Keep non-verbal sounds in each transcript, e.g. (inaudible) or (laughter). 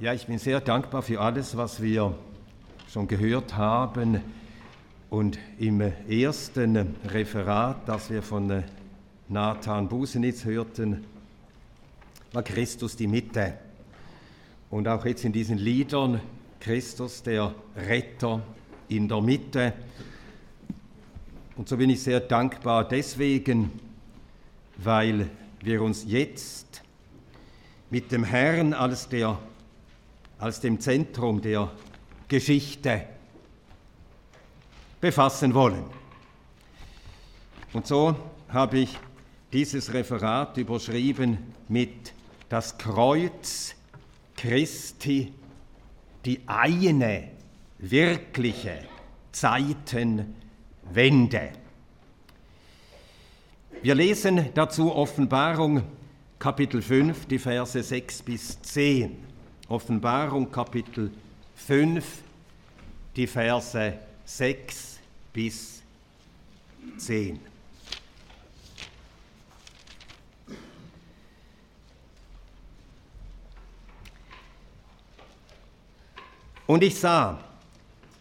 Ja, ich bin sehr dankbar für alles, was wir schon gehört haben. Und im ersten Referat, das wir von Nathan Busenitz hörten, war Christus die Mitte. Und auch jetzt in diesen Liedern Christus der Retter in der Mitte. Und so bin ich sehr dankbar deswegen, weil wir uns jetzt mit dem Herrn als der als dem Zentrum der Geschichte befassen wollen. Und so habe ich dieses Referat überschrieben mit Das Kreuz Christi, die eine wirkliche Zeitenwende. Wir lesen dazu Offenbarung Kapitel 5, die Verse 6 bis 10. Offenbarung Kapitel 5, die Verse 6 bis 10. Und ich sah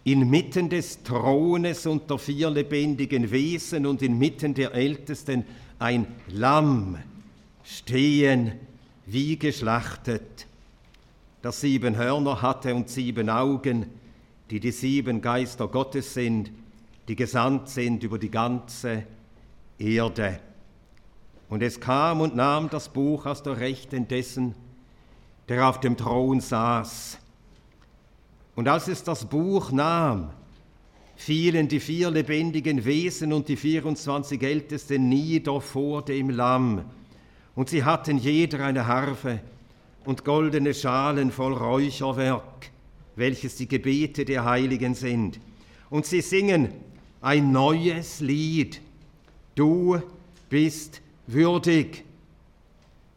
inmitten des Thrones unter vier lebendigen Wesen und inmitten der Ältesten ein Lamm stehen wie geschlachtet das sieben Hörner hatte und sieben Augen, die die sieben Geister Gottes sind, die gesandt sind über die ganze Erde. Und es kam und nahm das Buch aus der Rechten dessen, der auf dem Thron saß. Und als es das Buch nahm, fielen die vier lebendigen Wesen und die 24 Ältesten nieder vor dem Lamm. Und sie hatten jeder eine Harfe und goldene Schalen voll Räucherwerk, welches die Gebete der Heiligen sind. Und sie singen ein neues Lied. Du bist würdig,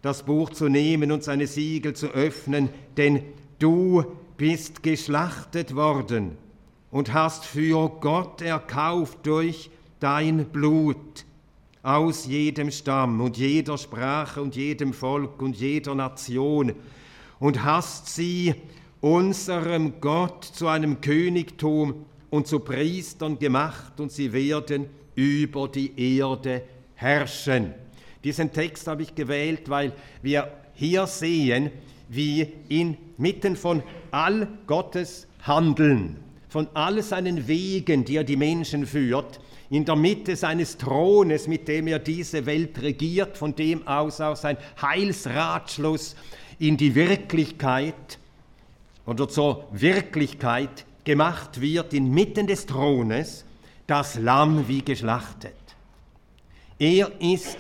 das Buch zu nehmen und seine Siegel zu öffnen, denn du bist geschlachtet worden und hast für Gott erkauft durch dein Blut aus jedem Stamm und jeder Sprache und jedem Volk und jeder Nation und hast sie unserem Gott zu einem Königtum und zu Priestern gemacht und sie werden über die Erde herrschen. Diesen Text habe ich gewählt, weil wir hier sehen, wie inmitten von all Gottes Handeln, von all seinen Wegen, die er die Menschen führt, in der Mitte seines Thrones, mit dem er diese Welt regiert, von dem aus auch sein Heilsratschluss in die Wirklichkeit oder zur Wirklichkeit gemacht wird, inmitten des Thrones, das Lamm wie geschlachtet. Er ist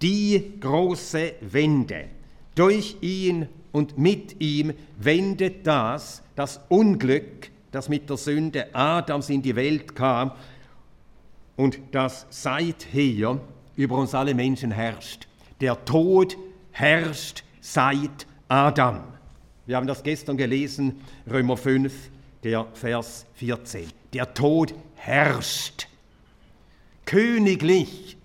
die große Wende. Durch ihn und mit ihm wendet das, das Unglück, das mit der Sünde Adams in die Welt kam, und das seither über uns alle Menschen herrscht. Der Tod herrscht seit Adam. Wir haben das gestern gelesen, Römer 5, der Vers 14. Der Tod herrscht. Königlich,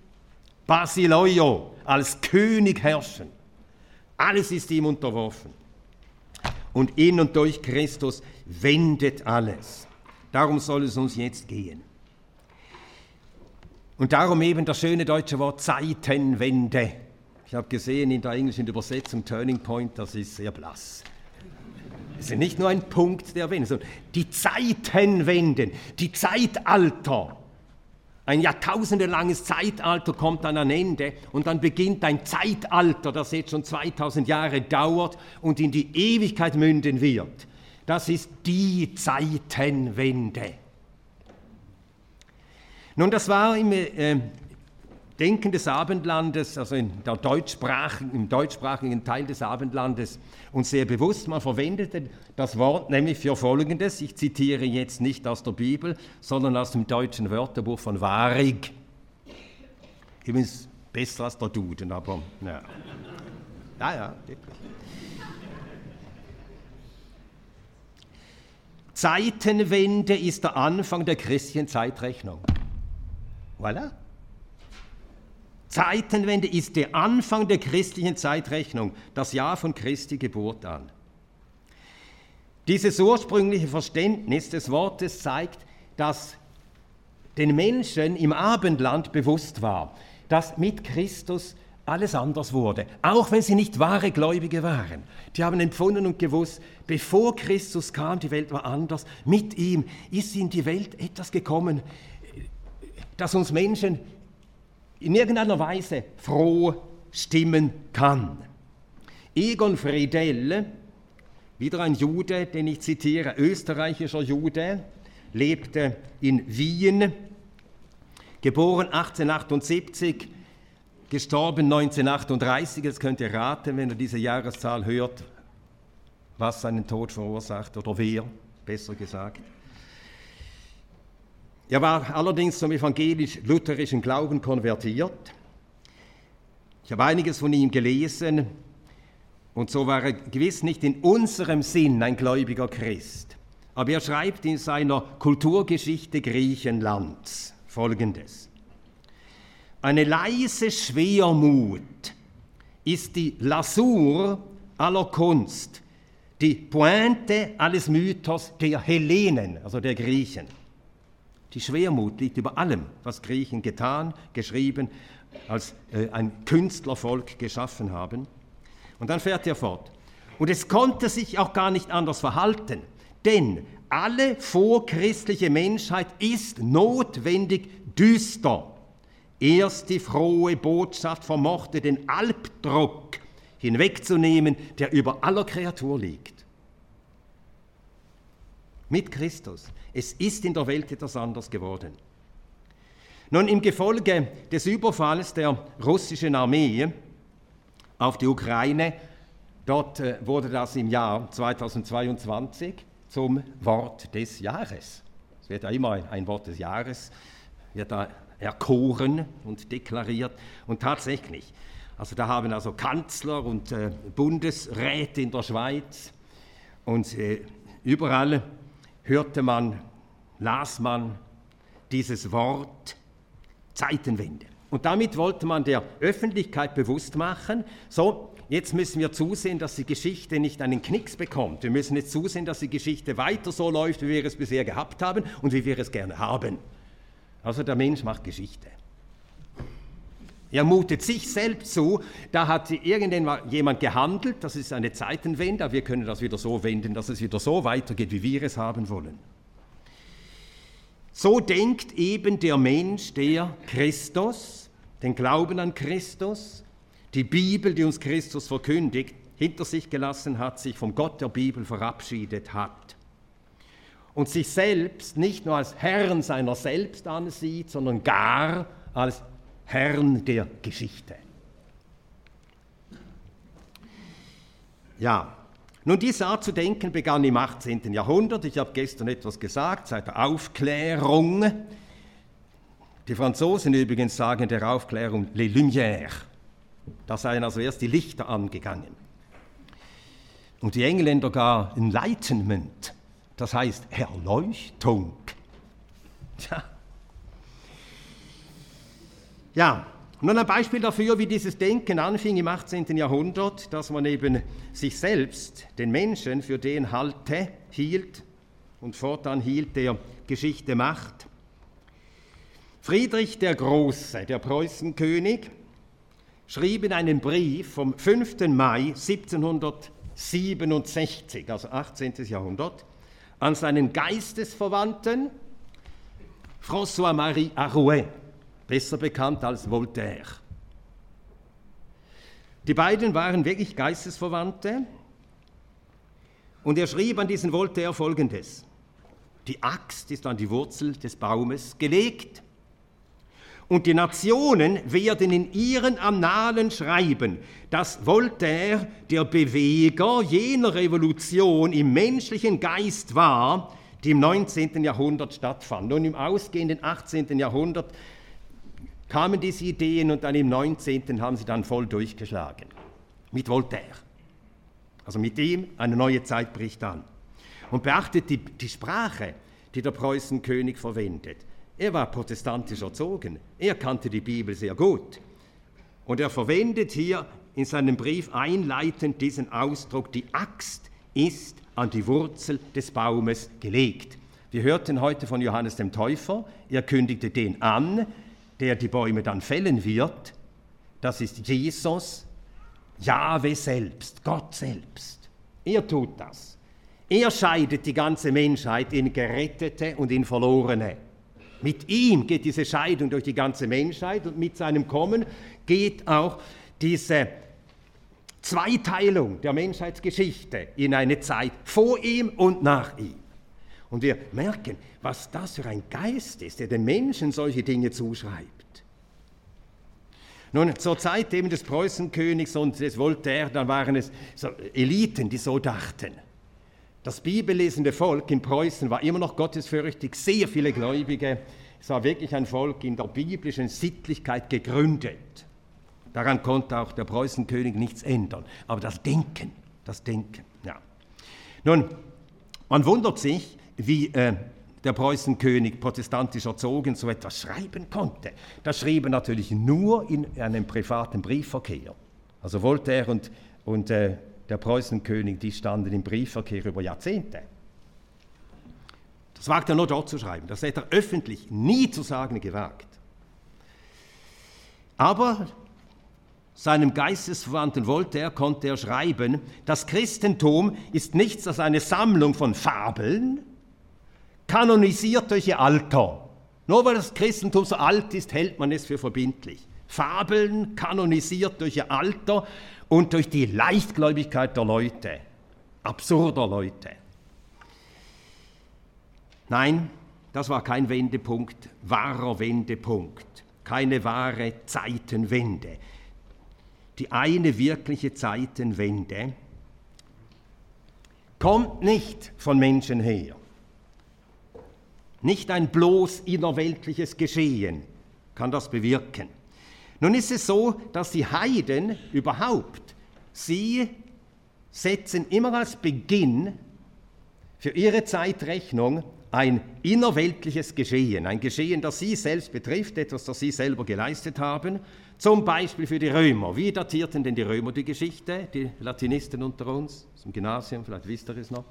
Basileio, als König herrschen. Alles ist ihm unterworfen. Und in und durch Christus wendet alles. Darum soll es uns jetzt gehen. Und darum eben das schöne deutsche Wort Zeitenwende. Ich habe gesehen in der englischen Übersetzung Turning Point, das ist sehr blass. Es ist nicht nur ein Punkt der Wende, sondern die Zeitenwenden, die Zeitalter. Ein jahrtausendelanges Zeitalter kommt an ein Ende und dann beginnt ein Zeitalter, das jetzt schon 2000 Jahre dauert und in die Ewigkeit münden wird. Das ist die Zeitenwende. Nun, das war im äh, Denken des Abendlandes, also deutschsprachigen, im deutschsprachigen Teil des Abendlandes, uns sehr bewusst. Man verwendete das Wort nämlich für Folgendes. Ich zitiere jetzt nicht aus der Bibel, sondern aus dem deutschen Wörterbuch von Warig. Übrigens besser als der Duden, aber ja. Ja, ja, wirklich. Zeitenwende ist der Anfang der christlichen Zeitrechnung. Voilà. Zeitenwende ist der Anfang der christlichen Zeitrechnung, das Jahr von Christi Geburt an. Dieses ursprüngliche Verständnis des Wortes zeigt, dass den Menschen im Abendland bewusst war, dass mit Christus alles anders wurde, auch wenn sie nicht wahre Gläubige waren. Die haben empfunden und gewusst, bevor Christus kam, die Welt war anders. Mit ihm ist in die Welt etwas gekommen, das uns Menschen in irgendeiner Weise froh stimmen kann. Egon Friedel, wieder ein Jude, den ich zitiere, österreichischer Jude, lebte in Wien, geboren 1878, gestorben 1938. Jetzt könnt ihr raten, wenn ihr diese Jahreszahl hört, was seinen Tod verursacht oder wer, besser gesagt. Er war allerdings zum evangelisch-lutherischen Glauben konvertiert. Ich habe einiges von ihm gelesen und so war er gewiss nicht in unserem Sinn ein gläubiger Christ. Aber er schreibt in seiner Kulturgeschichte Griechenlands Folgendes. Eine leise Schwermut ist die Lasur aller Kunst, die Pointe alles Mythos der Hellenen, also der Griechen. Die Schwermut liegt über allem, was Griechen getan, geschrieben, als äh, ein Künstlervolk geschaffen haben. Und dann fährt er fort. Und es konnte sich auch gar nicht anders verhalten, denn alle vorchristliche Menschheit ist notwendig düster. Erst die frohe Botschaft vermochte den Albdruck hinwegzunehmen, der über aller Kreatur liegt. Mit Christus. Es ist in der Welt etwas anders geworden. Nun, im Gefolge des Überfalls der russischen Armee auf die Ukraine, dort äh, wurde das im Jahr 2022 zum Wort des Jahres. Es wird ja immer ein Wort des Jahres, wird da erkoren und deklariert. Und tatsächlich, also da haben also Kanzler und äh, Bundesräte in der Schweiz und äh, überall hörte man, las man dieses Wort Zeitenwende. Und damit wollte man der Öffentlichkeit bewusst machen, so, jetzt müssen wir zusehen, dass die Geschichte nicht einen Knicks bekommt. Wir müssen jetzt zusehen, dass die Geschichte weiter so läuft, wie wir es bisher gehabt haben und wie wir es gerne haben. Also der Mensch macht Geschichte. Er mutet sich selbst zu, da hat irgendjemand gehandelt, das ist eine Zeitenwende, wir können das wieder so wenden, dass es wieder so weitergeht, wie wir es haben wollen. So denkt eben der Mensch, der Christus, den Glauben an Christus, die Bibel, die uns Christus verkündigt, hinter sich gelassen hat, sich vom Gott der Bibel verabschiedet hat. Und sich selbst nicht nur als Herrn seiner selbst ansieht, sondern gar als Herrn der Geschichte. Ja, nun, diese Art zu denken begann im 18. Jahrhundert. Ich habe gestern etwas gesagt, seit der Aufklärung. Die Franzosen übrigens sagen der Aufklärung les Lumières. Da seien also erst die Lichter angegangen. Und die Engländer gar Enlightenment, das heißt Erleuchtung. Tja. Ja, nun ein Beispiel dafür, wie dieses Denken anfing im 18. Jahrhundert, dass man eben sich selbst, den Menschen, für den halte, hielt und fortan hielt, der Geschichte macht. Friedrich der Große, der Preußenkönig, schrieb in einem Brief vom 5. Mai 1767, also 18. Jahrhundert, an seinen Geistesverwandten François-Marie Arouet, besser bekannt als Voltaire. Die beiden waren wirklich Geistesverwandte und er schrieb an diesen Voltaire folgendes. Die Axt ist an die Wurzel des Baumes gelegt und die Nationen werden in ihren Annalen schreiben, dass Voltaire der Beweger jener Revolution im menschlichen Geist war, die im 19. Jahrhundert stattfand. Und im ausgehenden 18. Jahrhundert kamen diese Ideen und dann im 19. haben sie dann voll durchgeschlagen. Mit Voltaire. Also mit ihm eine neue Zeit bricht an. Und beachtet die, die Sprache, die der Preußenkönig verwendet. Er war protestantisch erzogen. Er kannte die Bibel sehr gut. Und er verwendet hier in seinem Brief einleitend diesen Ausdruck, die Axt ist an die Wurzel des Baumes gelegt. Wir hörten heute von Johannes dem Täufer, er kündigte den an, der die Bäume dann fällen wird. Das ist Jesus, Jahwe selbst, Gott selbst. Er tut das. Er scheidet die ganze Menschheit in Gerettete und in Verlorene. Mit ihm geht diese Scheidung durch die ganze Menschheit und mit seinem Kommen geht auch diese Zweiteilung der Menschheitsgeschichte in eine Zeit vor ihm und nach ihm. Und wir merken, was das für ein Geist ist, der den Menschen solche Dinge zuschreibt. Nun, zur Zeit eben des Preußenkönigs und des Voltaire, da waren es so Eliten, die so dachten. Das bibellesende Volk in Preußen war immer noch gottesfürchtig, sehr viele Gläubige. Es war wirklich ein Volk in der biblischen Sittlichkeit gegründet. Daran konnte auch der Preußenkönig nichts ändern. Aber das Denken, das Denken, ja. Nun, man wundert sich, wie äh, der Preußenkönig protestantisch erzogen so etwas schreiben konnte. Das schrieb er natürlich nur in einem privaten Briefverkehr. Also Voltaire und, und äh, der Preußenkönig, die standen im Briefverkehr über Jahrzehnte. Das wagt er nur dort zu schreiben. Das hätte er öffentlich nie zu sagen gewagt. Aber seinem Geistesverwandten Voltaire konnte er schreiben, das Christentum ist nichts als eine Sammlung von Fabeln, kanonisiert durch ihr Alter. Nur weil das Christentum so alt ist, hält man es für verbindlich. Fabeln kanonisiert durch ihr Alter und durch die Leichtgläubigkeit der Leute, absurder Leute. Nein, das war kein Wendepunkt, wahrer Wendepunkt, keine wahre Zeitenwende die eine wirkliche Zeitenwende kommt nicht von Menschen her. Nicht ein bloß innerweltliches Geschehen kann das bewirken. Nun ist es so, dass die Heiden überhaupt, sie setzen immer als Beginn für ihre Zeitrechnung ein innerweltliches Geschehen, ein Geschehen, das sie selbst betrifft, etwas, das sie selber geleistet haben, zum Beispiel für die Römer. Wie datierten denn die Römer die Geschichte? Die Latinisten unter uns, zum Gymnasium, vielleicht wisst ihr es noch.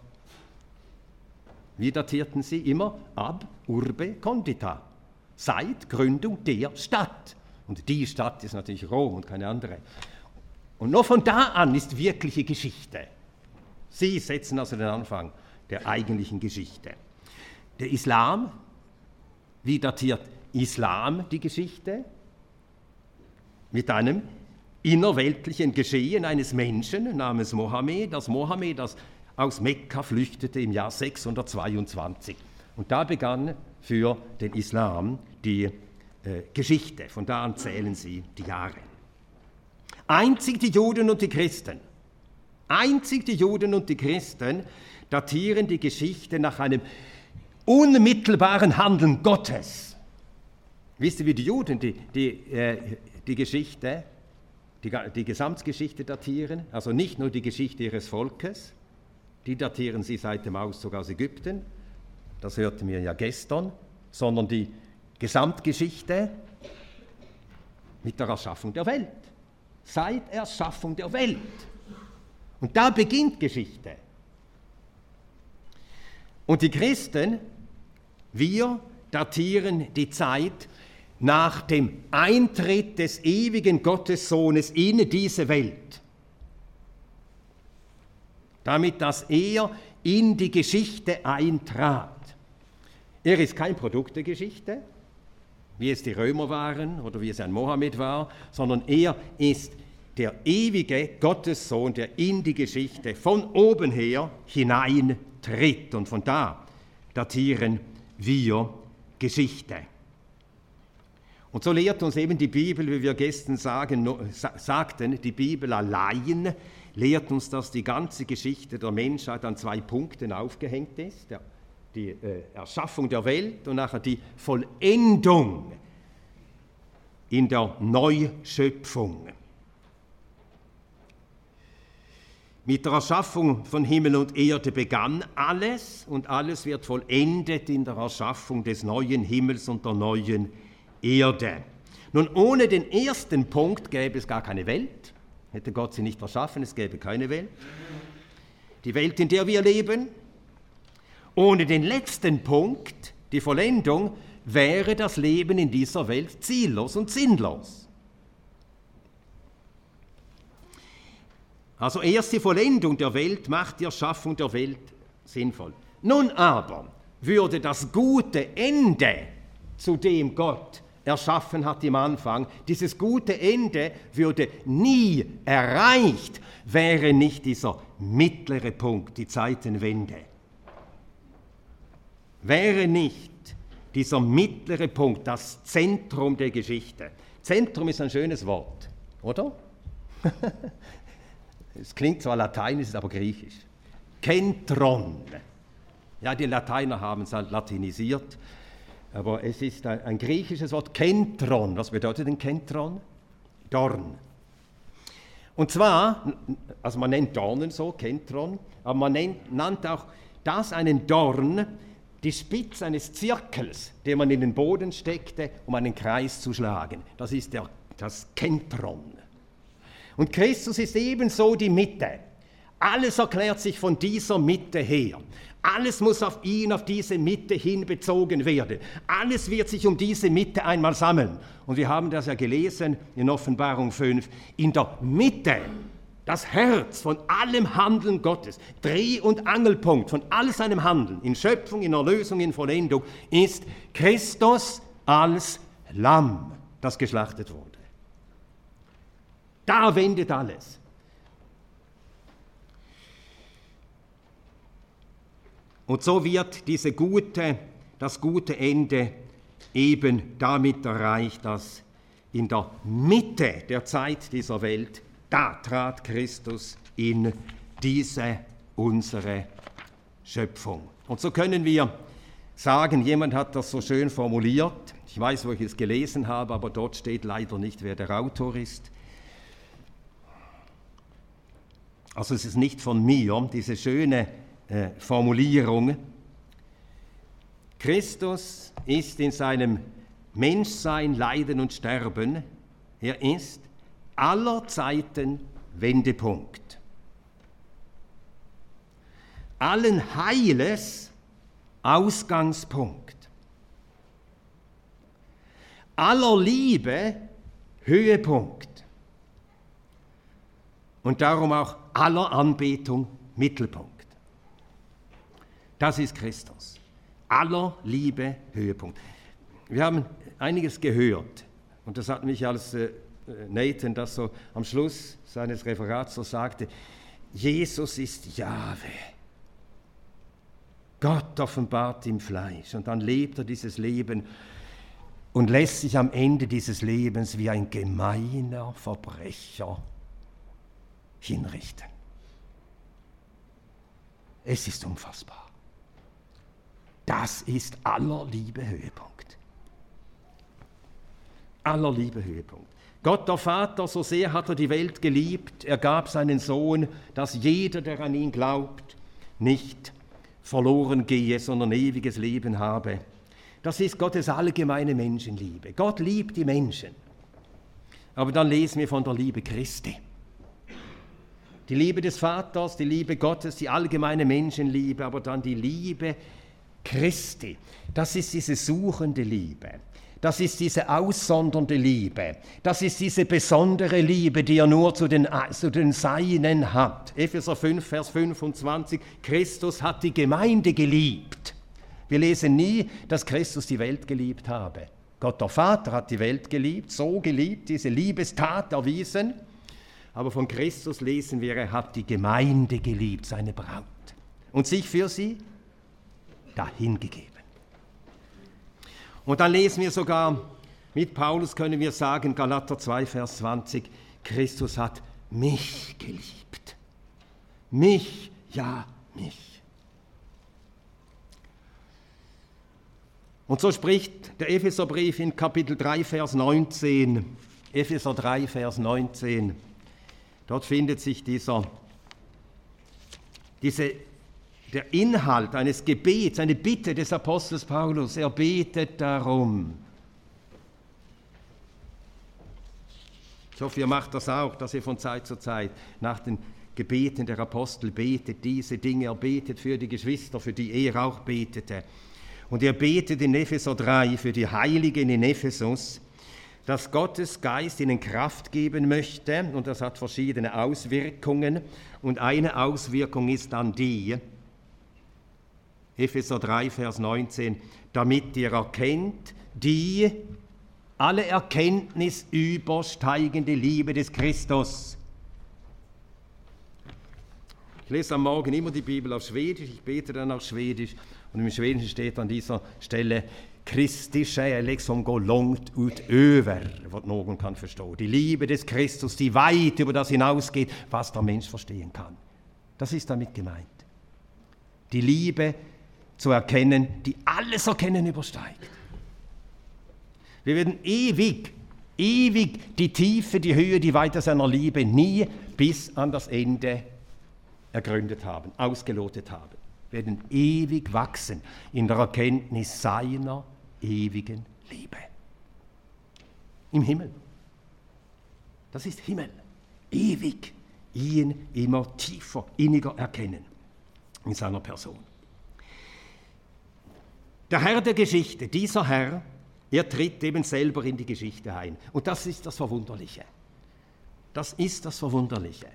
Wie datierten sie? Immer ab urbe condita, seit Gründung der Stadt. Und die Stadt ist natürlich Rom und keine andere. Und nur von da an ist wirkliche Geschichte. Sie setzen also den Anfang der eigentlichen Geschichte. Der Islam, wie datiert Islam die Geschichte? mit einem innerweltlichen Geschehen eines Menschen namens Mohammed, das Mohammed das aus Mekka flüchtete im Jahr 622. Und da begann für den Islam die äh, Geschichte. Von da an zählen sie die Jahre. Einzig die Juden und die Christen, einzig die Juden und die Christen datieren die Geschichte nach einem unmittelbaren Handeln Gottes. Wisst ihr, wie die Juden die, die äh, die Geschichte, die, die Gesamtgeschichte datieren, also nicht nur die Geschichte ihres Volkes, die datieren sie seit dem Auszug aus Ägypten, das hörten wir ja gestern, sondern die Gesamtgeschichte mit der Erschaffung der Welt. Seit Erschaffung der Welt. Und da beginnt Geschichte. Und die Christen, wir datieren die Zeit nach dem Eintritt des ewigen Gottessohnes in diese Welt, damit dass er in die Geschichte eintrat. Er ist kein Produkt der Geschichte, wie es die Römer waren oder wie es ein Mohammed war, sondern er ist der ewige Gottessohn, der in die Geschichte von oben her hineintritt. Und von da datieren wir Geschichte. Und so lehrt uns eben die Bibel, wie wir gestern sagen, sagten, die Bibel allein lehrt uns, dass die ganze Geschichte der Menschheit an zwei Punkten aufgehängt ist. Der, die äh, Erschaffung der Welt und nachher die Vollendung in der Neuschöpfung. Mit der Erschaffung von Himmel und Erde begann alles und alles wird vollendet in der Erschaffung des neuen Himmels und der neuen Erde. Erde. Nun, ohne den ersten Punkt gäbe es gar keine Welt. Hätte Gott sie nicht erschaffen, es gäbe keine Welt. die Welt, in der wir leben. Ohne den letzten Punkt, die Vollendung, wäre das Leben in dieser Welt ziellos und sinnlos. Also erst die Vollendung der Welt macht die Erschaffung der Welt sinnvoll. Nun aber würde das gute Ende, zu dem Gott erschaffen hat im Anfang, dieses gute Ende würde nie erreicht, wäre nicht dieser mittlere Punkt, die Zeitenwende. Wäre nicht dieser mittlere Punkt das Zentrum der Geschichte. Zentrum ist ein schönes Wort, oder? (laughs) es klingt zwar lateinisch, ist aber griechisch. Kentron. Ja, die Lateiner haben es halt latinisiert aber es ist ein, ein griechisches Wort, Kentron. Was bedeutet denn Kentron? Dorn. Und zwar, also man nennt Dornen so, Kentron, aber man nennt, nannt auch das einen Dorn, die Spitze eines Zirkels, den man in den Boden steckte, um einen Kreis zu schlagen. Das ist der, das Kentron. Und Christus ist ebenso die Mitte. Alles erklärt sich von dieser Mitte her. Alles muss auf ihn, auf diese Mitte hin bezogen werden. Alles wird sich um diese Mitte einmal sammeln. Und wir haben das ja gelesen in Offenbarung 5. In der Mitte, das Herz von allem Handeln Gottes, Dreh- und Angelpunkt von all seinem Handeln, in Schöpfung, in Erlösung, in Vollendung, ist Christus als Lamm, das geschlachtet wurde. Da wendet alles. Und so wird diese gute, das gute Ende eben damit erreicht, dass in der Mitte der Zeit dieser Welt, da trat Christus in diese unsere Schöpfung. Und so können wir sagen, jemand hat das so schön formuliert, ich weiß, wo ich es gelesen habe, aber dort steht leider nicht, wer der Autor ist. Also es ist nicht von mir, diese schöne äh, Formulierung. Christus ist in seinem Menschsein, Leiden und Sterben, er ist aller Zeiten Wendepunkt. Allen Heiles Ausgangspunkt. Aller Liebe Höhepunkt. Und darum auch aller Anbetung Mittelpunkt. Das ist Christus. Aller Liebe Höhepunkt. Wir haben einiges gehört und das hat mich als äh, Nathan das so am Schluss seines Referats so sagte, Jesus ist Jahwe. Gott offenbart im Fleisch und dann lebt er dieses Leben und lässt sich am Ende dieses Lebens wie ein gemeiner Verbrecher hinrichten. Es ist unfassbar. Das ist aller Liebe Höhepunkt. Aller Liebe Höhepunkt. Gott der Vater, so sehr hat er die Welt geliebt, er gab seinen Sohn, dass jeder, der an ihn glaubt, nicht verloren gehe, sondern ewiges Leben habe. Das ist Gottes allgemeine Menschenliebe. Gott liebt die Menschen. Aber dann lesen wir von der Liebe Christi. Die Liebe des Vaters, die Liebe Gottes, die allgemeine Menschenliebe, aber dann die Liebe Christi. Das ist diese suchende Liebe. Das ist diese aussondernde Liebe. Das ist diese besondere Liebe, die er nur zu den, zu den Seinen hat. Epheser 5, Vers 25. Christus hat die Gemeinde geliebt. Wir lesen nie, dass Christus die Welt geliebt habe. Gott der Vater hat die Welt geliebt, so geliebt, diese Liebestat erwiesen. Aber von Christus lesen wir, er hat die Gemeinde geliebt, seine Braut. Und sich für sie dahingegeben. Und dann lesen wir sogar, mit Paulus können wir sagen, Galater 2, Vers 20, Christus hat mich geliebt. Mich, ja, mich. Und so spricht der Epheserbrief in Kapitel 3, Vers 19, Epheser 3, Vers 19. Dort findet sich dieser, diese der Inhalt eines Gebets, eine Bitte des Apostels Paulus. Er betet darum. Ich hoffe, ihr macht das auch, dass ihr von Zeit zu Zeit nach den Gebeten der Apostel betet diese Dinge, er betet für die Geschwister, für die er auch betete. Und er betet in Epheser 3 für die Heiligen in Ephesus, dass Gottes Geist ihnen Kraft geben möchte, und das hat verschiedene Auswirkungen, und eine Auswirkung ist dann die, Epheser 3, Vers 19, damit ihr erkennt, die alle Erkenntnis übersteigende Liebe des Christus. Ich lese am Morgen immer die Bibel auf Schwedisch, ich bete dann auf Schwedisch und im Schwedischen steht an dieser Stelle Kristi kärlek som går långt utöver vad någon kan förstå. Die Liebe des Christus, die weit über das hinausgeht, was der Mensch verstehen kann. Das ist damit gemeint. Die Liebe zu erkennen, die alles Erkennen übersteigt. Wir werden ewig, ewig die Tiefe, die Höhe, die Weite seiner Liebe nie bis an das Ende ergründet haben, ausgelotet haben. Wir werden ewig wachsen in der Erkenntnis seiner ewigen Liebe. Im Himmel. Das ist Himmel. Ewig ihn immer tiefer, inniger erkennen in seiner Person. Der Herr der Geschichte, dieser Herr, er tritt eben selber in die Geschichte ein. Und das ist das Verwunderliche. Das ist das Verwunderliche.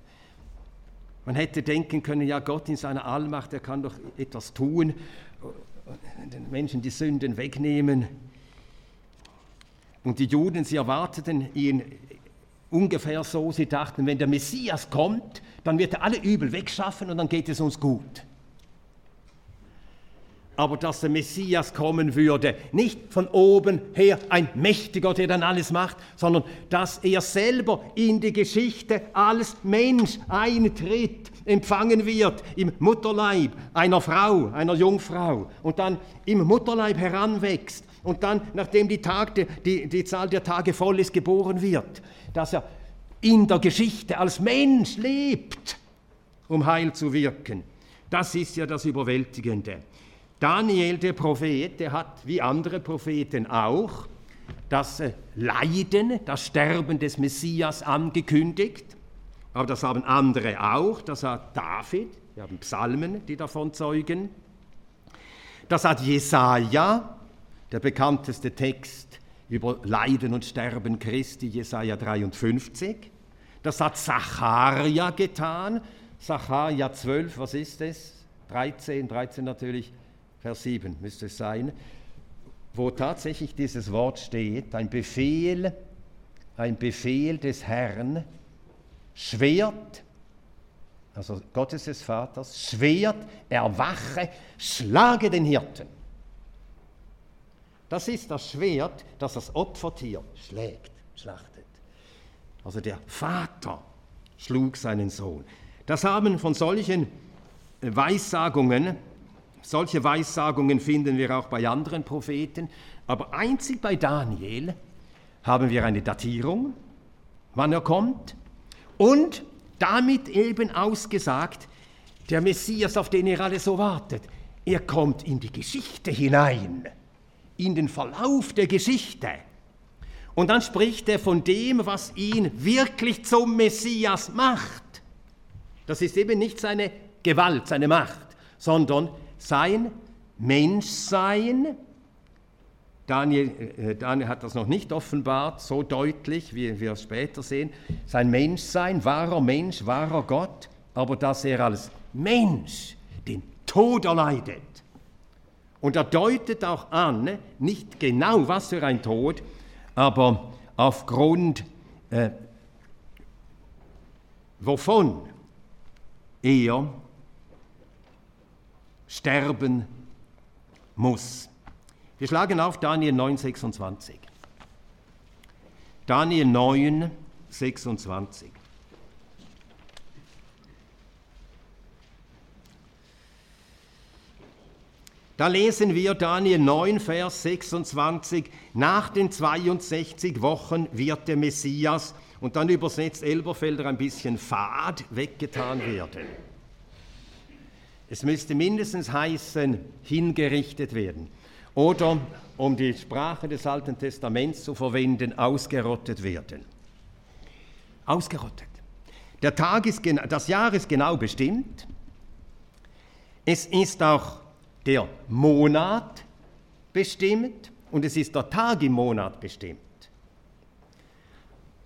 Man hätte denken können, ja, Gott in seiner Allmacht, er kann doch etwas tun, den Menschen die Sünden wegnehmen. Und die Juden, sie erwarteten ihn ungefähr so, sie dachten, wenn der Messias kommt, dann wird er alle Übel wegschaffen und dann geht es uns gut aber dass der Messias kommen würde. Nicht von oben her ein Mächtiger, der dann alles macht, sondern dass er selber in die Geschichte als Mensch eintritt, empfangen wird im Mutterleib einer Frau, einer Jungfrau und dann im Mutterleib heranwächst und dann, nachdem die, Tag, die, die Zahl der Tage voll ist, geboren wird, dass er in der Geschichte als Mensch lebt, um Heil zu wirken. Das ist ja das Überwältigende. Daniel, der Prophet, der hat wie andere Propheten auch das äh, Leiden, das Sterben des Messias angekündigt. Aber das haben andere auch. Das hat David, wir haben Psalmen, die davon zeugen. Das hat Jesaja, der bekannteste Text über Leiden und Sterben Christi, Jesaja 53. Das hat Zacharia getan. Zacharia 12, was ist es? 13, 13 natürlich Vers 7 müsste es sein, wo tatsächlich dieses Wort steht, ein Befehl, ein Befehl des Herrn, Schwert, also Gottes des Vaters, Schwert, erwache, schlage den Hirten. Das ist das Schwert, das das Opfertier schlägt, schlachtet. Also der Vater schlug seinen Sohn. Das haben von solchen Weissagungen solche Weissagungen finden wir auch bei anderen Propheten, aber einzig bei Daniel haben wir eine Datierung, wann er kommt, und damit eben ausgesagt, der Messias, auf den ihr alle so wartet, er kommt in die Geschichte hinein, in den Verlauf der Geschichte. Und dann spricht er von dem, was ihn wirklich zum Messias macht. Das ist eben nicht seine Gewalt, seine Macht, sondern sein Menschsein, Daniel, äh, Daniel hat das noch nicht offenbart, so deutlich, wie wir es später sehen, sein Menschsein, wahrer Mensch, wahrer Gott, aber dass er als Mensch den Tod erleidet. Und er deutet auch an, nicht genau was für ein Tod, aber aufgrund äh, wovon er sterben muss. Wir schlagen auf Daniel 9, 26. Daniel 9, 26. Da lesen wir Daniel 9, Vers 26, nach den 62 Wochen wird der Messias, und dann übersetzt Elberfelder ein bisschen fad, weggetan werden. Es müsste mindestens heißen, hingerichtet werden. Oder, um die Sprache des Alten Testaments zu verwenden, ausgerottet werden. Ausgerottet. Der Tag ist, das Jahr ist genau bestimmt. Es ist auch der Monat bestimmt und es ist der Tag im Monat bestimmt.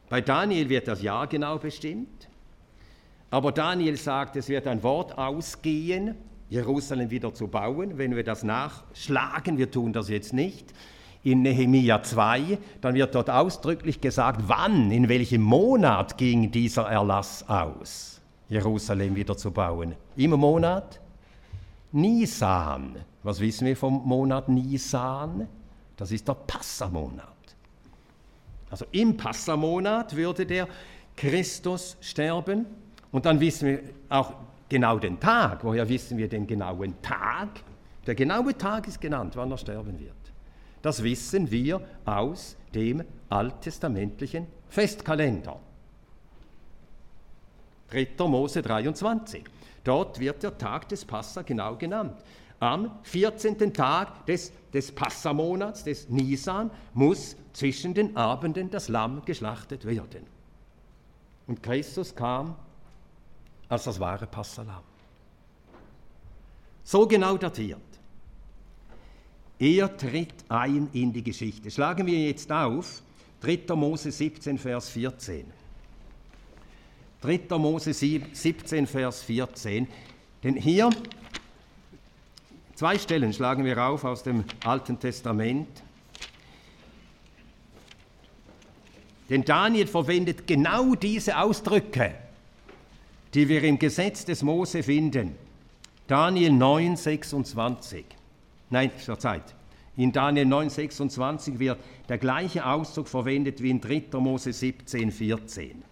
Bei Daniel wird das Jahr genau bestimmt, aber Daniel sagt, es wird ein Wort ausgehen, Jerusalem wieder zu bauen. Wenn wir das nachschlagen, wir tun das jetzt nicht, in Nehemia 2, dann wird dort ausdrücklich gesagt, wann, in welchem Monat ging dieser Erlass aus, Jerusalem wieder zu bauen. Im Monat Nisan. Was wissen wir vom Monat Nisan? Das ist der Passamonat. Also im Passamonat würde der Christus sterben. Und dann wissen wir auch genau den Tag. Woher wissen wir den genauen Tag? Der genaue Tag ist genannt, wann er sterben wird. Das wissen wir aus dem alttestamentlichen Festkalender. 3. Mose 23. Dort wird der Tag des Passa genau genannt. Am 14. Tag des, des Passamonats, des Nisan, muss zwischen den Abenden das Lamm geschlachtet werden. Und Christus kam als das wahre Passalam. So genau datiert. Er tritt ein in die Geschichte. Schlagen wir jetzt auf 3. Mose 17, Vers 14. 3. Mose 17, Vers 14. Denn hier, zwei Stellen schlagen wir auf aus dem Alten Testament. Denn Daniel verwendet genau diese Ausdrücke, die wir im Gesetz des Mose finden. Daniel 9, 26. Nein, verzeiht. In Daniel 9, 26 wird der gleiche Ausdruck verwendet wie in 3. Mose 17, 14.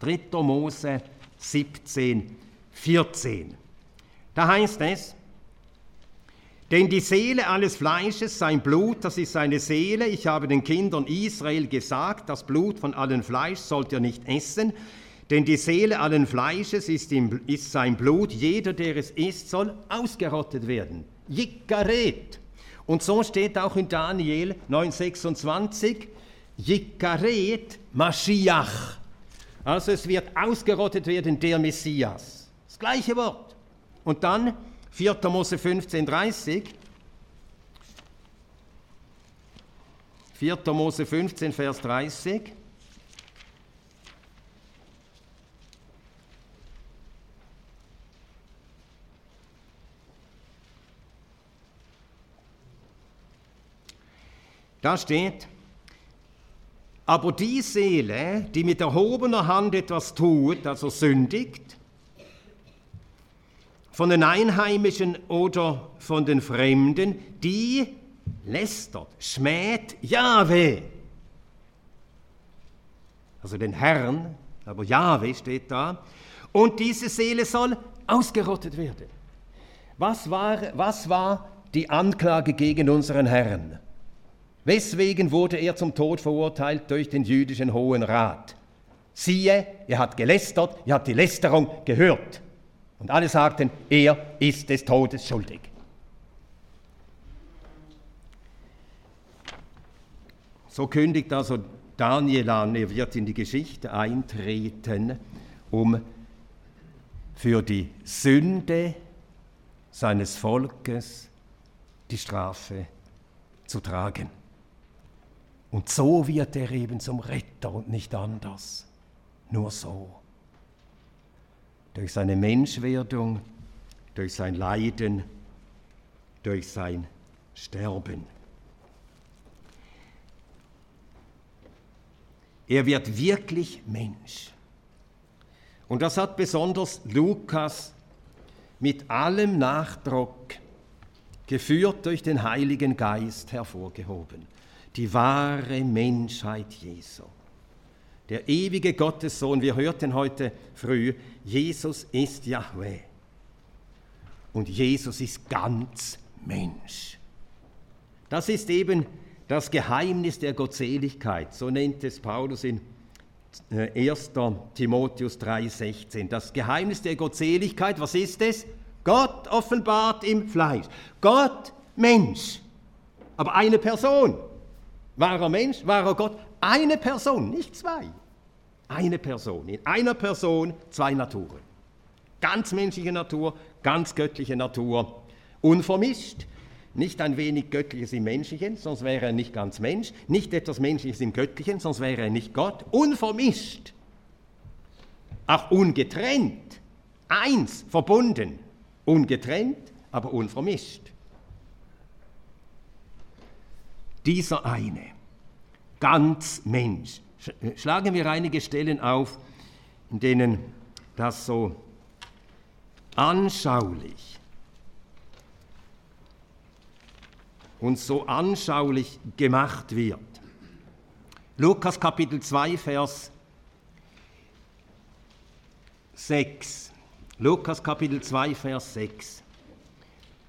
3. Mose 17, 14. Da heißt es, denn die Seele alles Fleisches, sein Blut, das ist seine Seele. Ich habe den Kindern Israel gesagt, das Blut von allen Fleisch sollt ihr nicht essen, denn die Seele allen Fleisches ist, im, ist sein Blut. Jeder, der es isst, soll ausgerottet werden. Jikaret. Und so steht auch in Daniel 9,26, Jikaret Mashiach. Also es wird ausgerottet werden der Messias. Das gleiche Wort. Und dann 4. Mose 15, 30. 4. Mose 15, Vers 30. Da steht, aber die Seele, die mit erhobener Hand etwas tut, also sündigt, von den Einheimischen oder von den Fremden, die lästert, schmäht Jahwe. Also den Herrn, aber Jahwe steht da. Und diese Seele soll ausgerottet werden. Was war, was war die Anklage gegen unseren Herrn? Weswegen wurde er zum Tod verurteilt durch den jüdischen Hohen Rat? Siehe, er hat gelästert, er hat die Lästerung gehört. Und alle sagten, er ist des Todes schuldig. So kündigt also Daniel an, er wird in die Geschichte eintreten, um für die Sünde seines Volkes die Strafe zu tragen. Und so wird er eben zum Retter und nicht anders. Nur so. Durch seine Menschwerdung, durch sein Leiden, durch sein Sterben. Er wird wirklich Mensch. Und das hat besonders Lukas mit allem Nachdruck, geführt durch den Heiligen Geist, hervorgehoben die wahre Menschheit Jesu. Der ewige Gottessohn, wir hörten heute früh, Jesus ist Yahweh. Und Jesus ist ganz Mensch. Das ist eben das Geheimnis der Gottseligkeit, so nennt es Paulus in 1. Äh, Timotheus 3:16. Das Geheimnis der Gottseligkeit, was ist es? Gott offenbart im Fleisch. Gott Mensch, aber eine Person. Wahrer Mensch, wahrer Gott, eine Person, nicht zwei. Eine Person. In einer Person zwei Naturen. Ganz menschliche Natur, ganz göttliche Natur. Unvermischt. Nicht ein wenig Göttliches im Menschlichen, sonst wäre er nicht ganz Mensch. Nicht etwas Menschliches im Göttlichen, sonst wäre er nicht Gott. Unvermischt. Auch ungetrennt. Eins, verbunden. Ungetrennt, aber unvermischt. Dieser eine, ganz Mensch. Schlagen wir einige Stellen auf, in denen das so anschaulich uns so anschaulich gemacht wird. Lukas Kapitel 2, Vers 6. Lukas Kapitel 2, Vers 6.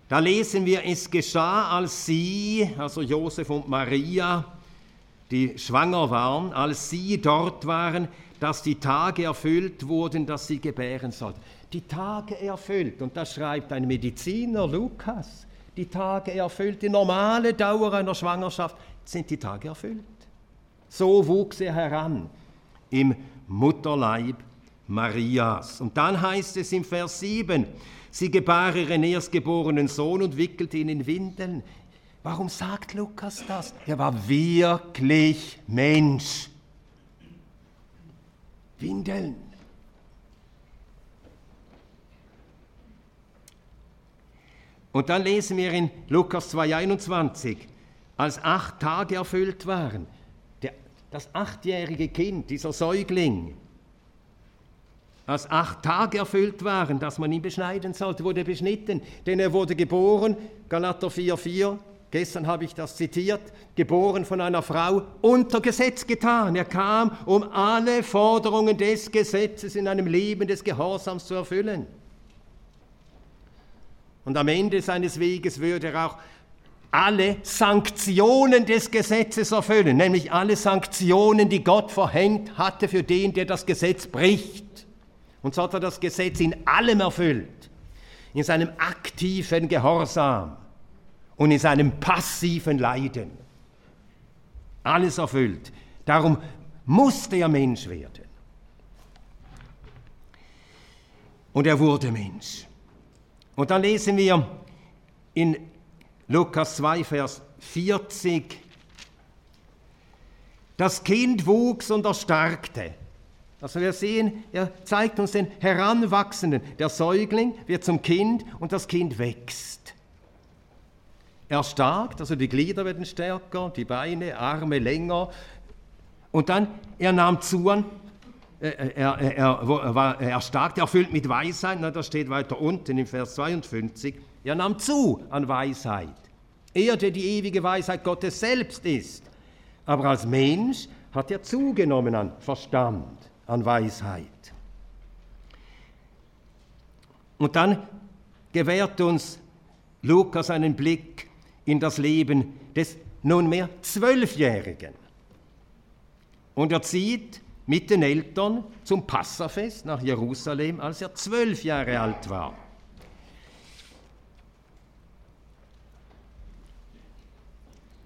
Da lesen wir, es geschah, als sie, also Josef und Maria, die schwanger waren, als sie dort waren, dass die Tage erfüllt wurden, dass sie gebären sollten. Die Tage erfüllt, und das schreibt ein Mediziner Lukas die Tage erfüllt. Die normale Dauer einer Schwangerschaft sind die Tage erfüllt. So wuchs er heran im Mutterleib Marias. Und dann heißt es im Vers 7, sie gebar ihren erstgeborenen Sohn und wickelte ihn in Windeln. Warum sagt Lukas das? Er war wirklich Mensch. Windeln. Und dann lesen wir in Lukas 2,21, als acht Tage erfüllt waren, der, das achtjährige Kind, dieser Säugling, als acht Tage erfüllt waren, dass man ihn beschneiden sollte, wurde beschnitten, denn er wurde geboren, Galater 4,4, gestern habe ich das zitiert, geboren von einer Frau, unter Gesetz getan. Er kam, um alle Forderungen des Gesetzes in einem Leben des Gehorsams zu erfüllen. Und am Ende seines Weges würde er auch alle Sanktionen des Gesetzes erfüllen, nämlich alle Sanktionen, die Gott verhängt hatte für den, der das Gesetz bricht. Und so hat er das Gesetz in allem erfüllt, in seinem aktiven Gehorsam und in seinem passiven Leiden. Alles erfüllt. Darum musste er Mensch werden. Und er wurde Mensch. Und dann lesen wir in Lukas 2, Vers 40, das Kind wuchs und erstarkte. Also wir sehen, er zeigt uns den Heranwachsenden. Der Säugling wird zum Kind und das Kind wächst. Er starkt, also die Glieder werden stärker, die Beine, Arme länger. Und dann, er nahm zu an äh, äh, er, er, er, war erstarkt, erfüllt mit Weisheit, na, das steht weiter unten im Vers 52, er nahm zu an Weisheit. Er, der die ewige Weisheit Gottes selbst ist. Aber als Mensch hat er zugenommen an Verstand, an Weisheit. Und dann gewährt uns Lukas einen Blick in das Leben des nunmehr Zwölfjährigen. Und er zieht mit den Eltern zum Passafest nach Jerusalem, als er zwölf Jahre alt war.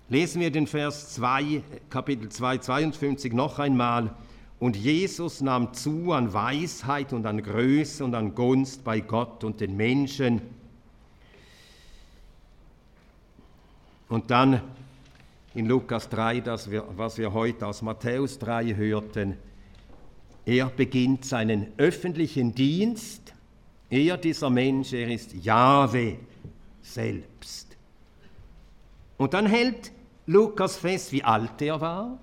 Lesen wir den Vers 2, Kapitel 2, 52 noch einmal. Und Jesus nahm zu an Weisheit und an Größe und an Gunst bei Gott und den Menschen. Und dann in Lukas 3, das wir, was wir heute aus Matthäus 3 hörten, er beginnt seinen öffentlichen Dienst. Er, dieser Mensch, er ist Jahwe selbst. Und dann hält Lukas fest, wie alt er war,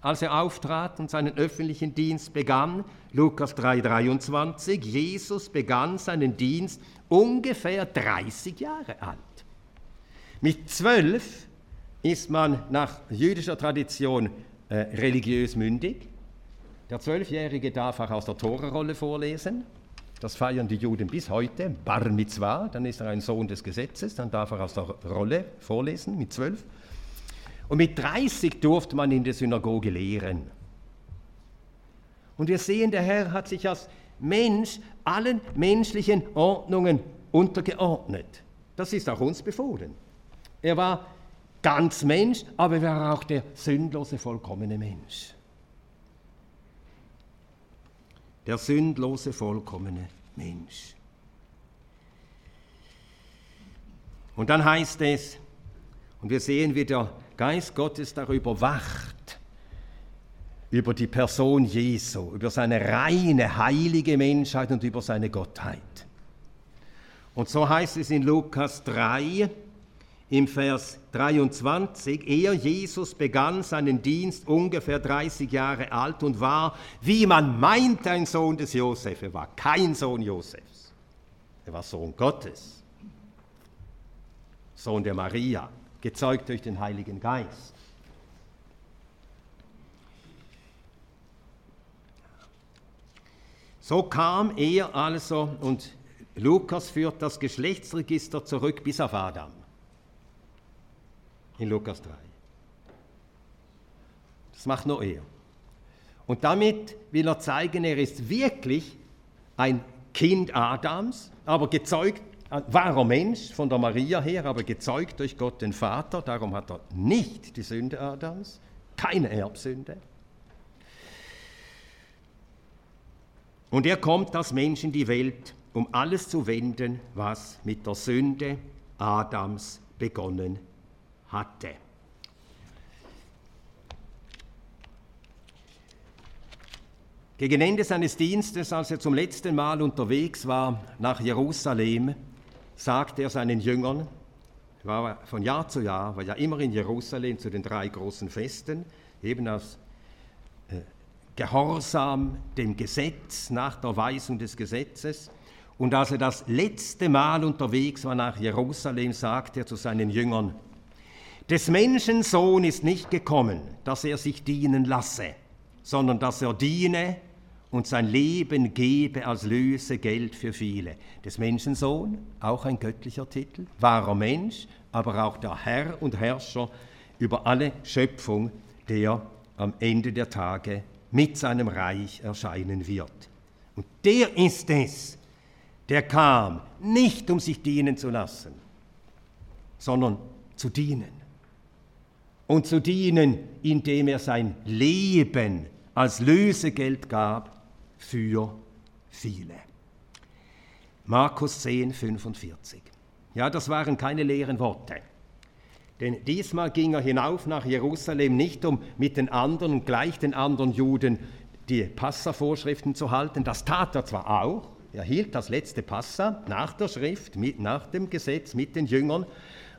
als er auftrat und seinen öffentlichen Dienst begann. Lukas 3:23, Jesus begann seinen Dienst ungefähr 30 Jahre alt. Mit zwölf ist man nach jüdischer Tradition äh, religiös mündig. Der Zwölfjährige darf auch aus der Torerrolle vorlesen. Das feiern die Juden bis heute. Bar Mitzvah, dann ist er ein Sohn des Gesetzes, dann darf er aus der Rolle vorlesen mit zwölf. Und mit 30 durfte man in der Synagoge lehren. Und wir sehen, der Herr hat sich als Mensch allen menschlichen Ordnungen untergeordnet. Das ist auch uns befohlen. Er war ganz Mensch, aber er war auch der sündlose, vollkommene Mensch. der sündlose, vollkommene Mensch. Und dann heißt es, und wir sehen, wie der Geist Gottes darüber wacht, über die Person Jesu, über seine reine, heilige Menschheit und über seine Gottheit. Und so heißt es in Lukas 3 im Vers 23, er, Jesus, begann seinen Dienst ungefähr 30 Jahre alt und war, wie man meint, ein Sohn des Josef. Er war kein Sohn Josefs, er war Sohn Gottes. Sohn der Maria, gezeugt durch den Heiligen Geist. So kam er also, und Lukas führt das Geschlechtsregister zurück bis auf Adam. In Lukas 3. Das macht nur er. Und damit will er zeigen, er ist wirklich ein Kind Adams, aber gezeugt wahrer Mensch von der Maria her, aber gezeugt durch Gott den Vater. Darum hat er nicht die Sünde Adams, keine Erbsünde. Und er kommt als Mensch in die Welt, um alles zu wenden, was mit der Sünde Adams begonnen hatte. Gegen Ende seines Dienstes, als er zum letzten Mal unterwegs war nach Jerusalem, sagt er seinen Jüngern, war von Jahr zu Jahr, war ja immer in Jerusalem zu den drei großen Festen, eben aus äh, Gehorsam dem Gesetz, nach der Weisung des Gesetzes. Und als er das letzte Mal unterwegs war nach Jerusalem, sagt er zu seinen Jüngern, des Menschen Sohn ist nicht gekommen, dass er sich dienen lasse, sondern dass er diene und sein Leben gebe als Lösegeld für viele. Des Menschensohn, auch ein göttlicher Titel, wahrer Mensch, aber auch der Herr und Herrscher über alle Schöpfung, der am Ende der Tage mit seinem Reich erscheinen wird. Und der ist es, der kam, nicht um sich dienen zu lassen, sondern zu dienen. Und zu dienen, indem er sein Leben als Lösegeld gab für viele. Markus 10, 45. Ja, das waren keine leeren Worte. Denn diesmal ging er hinauf nach Jerusalem nicht, um mit den anderen gleich den anderen Juden die Passavorschriften zu halten. Das tat er zwar auch, er hielt das letzte Passa nach der Schrift, mit, nach dem Gesetz mit den Jüngern,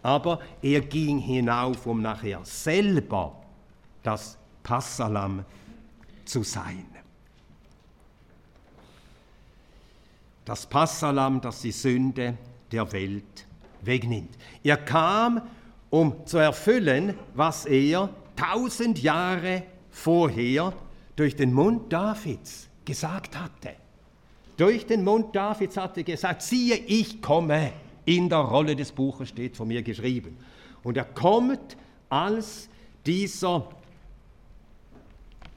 aber er ging hinauf, um nachher selber das Passalam zu sein. Das Passalam, das die Sünde der Welt wegnimmt. Er kam, um zu erfüllen, was er tausend Jahre vorher durch den Mund Davids gesagt hatte. Durch den Mund Davids hatte er gesagt, siehe, ich komme. In der Rolle des Buches steht von mir geschrieben. Und er kommt als dieser,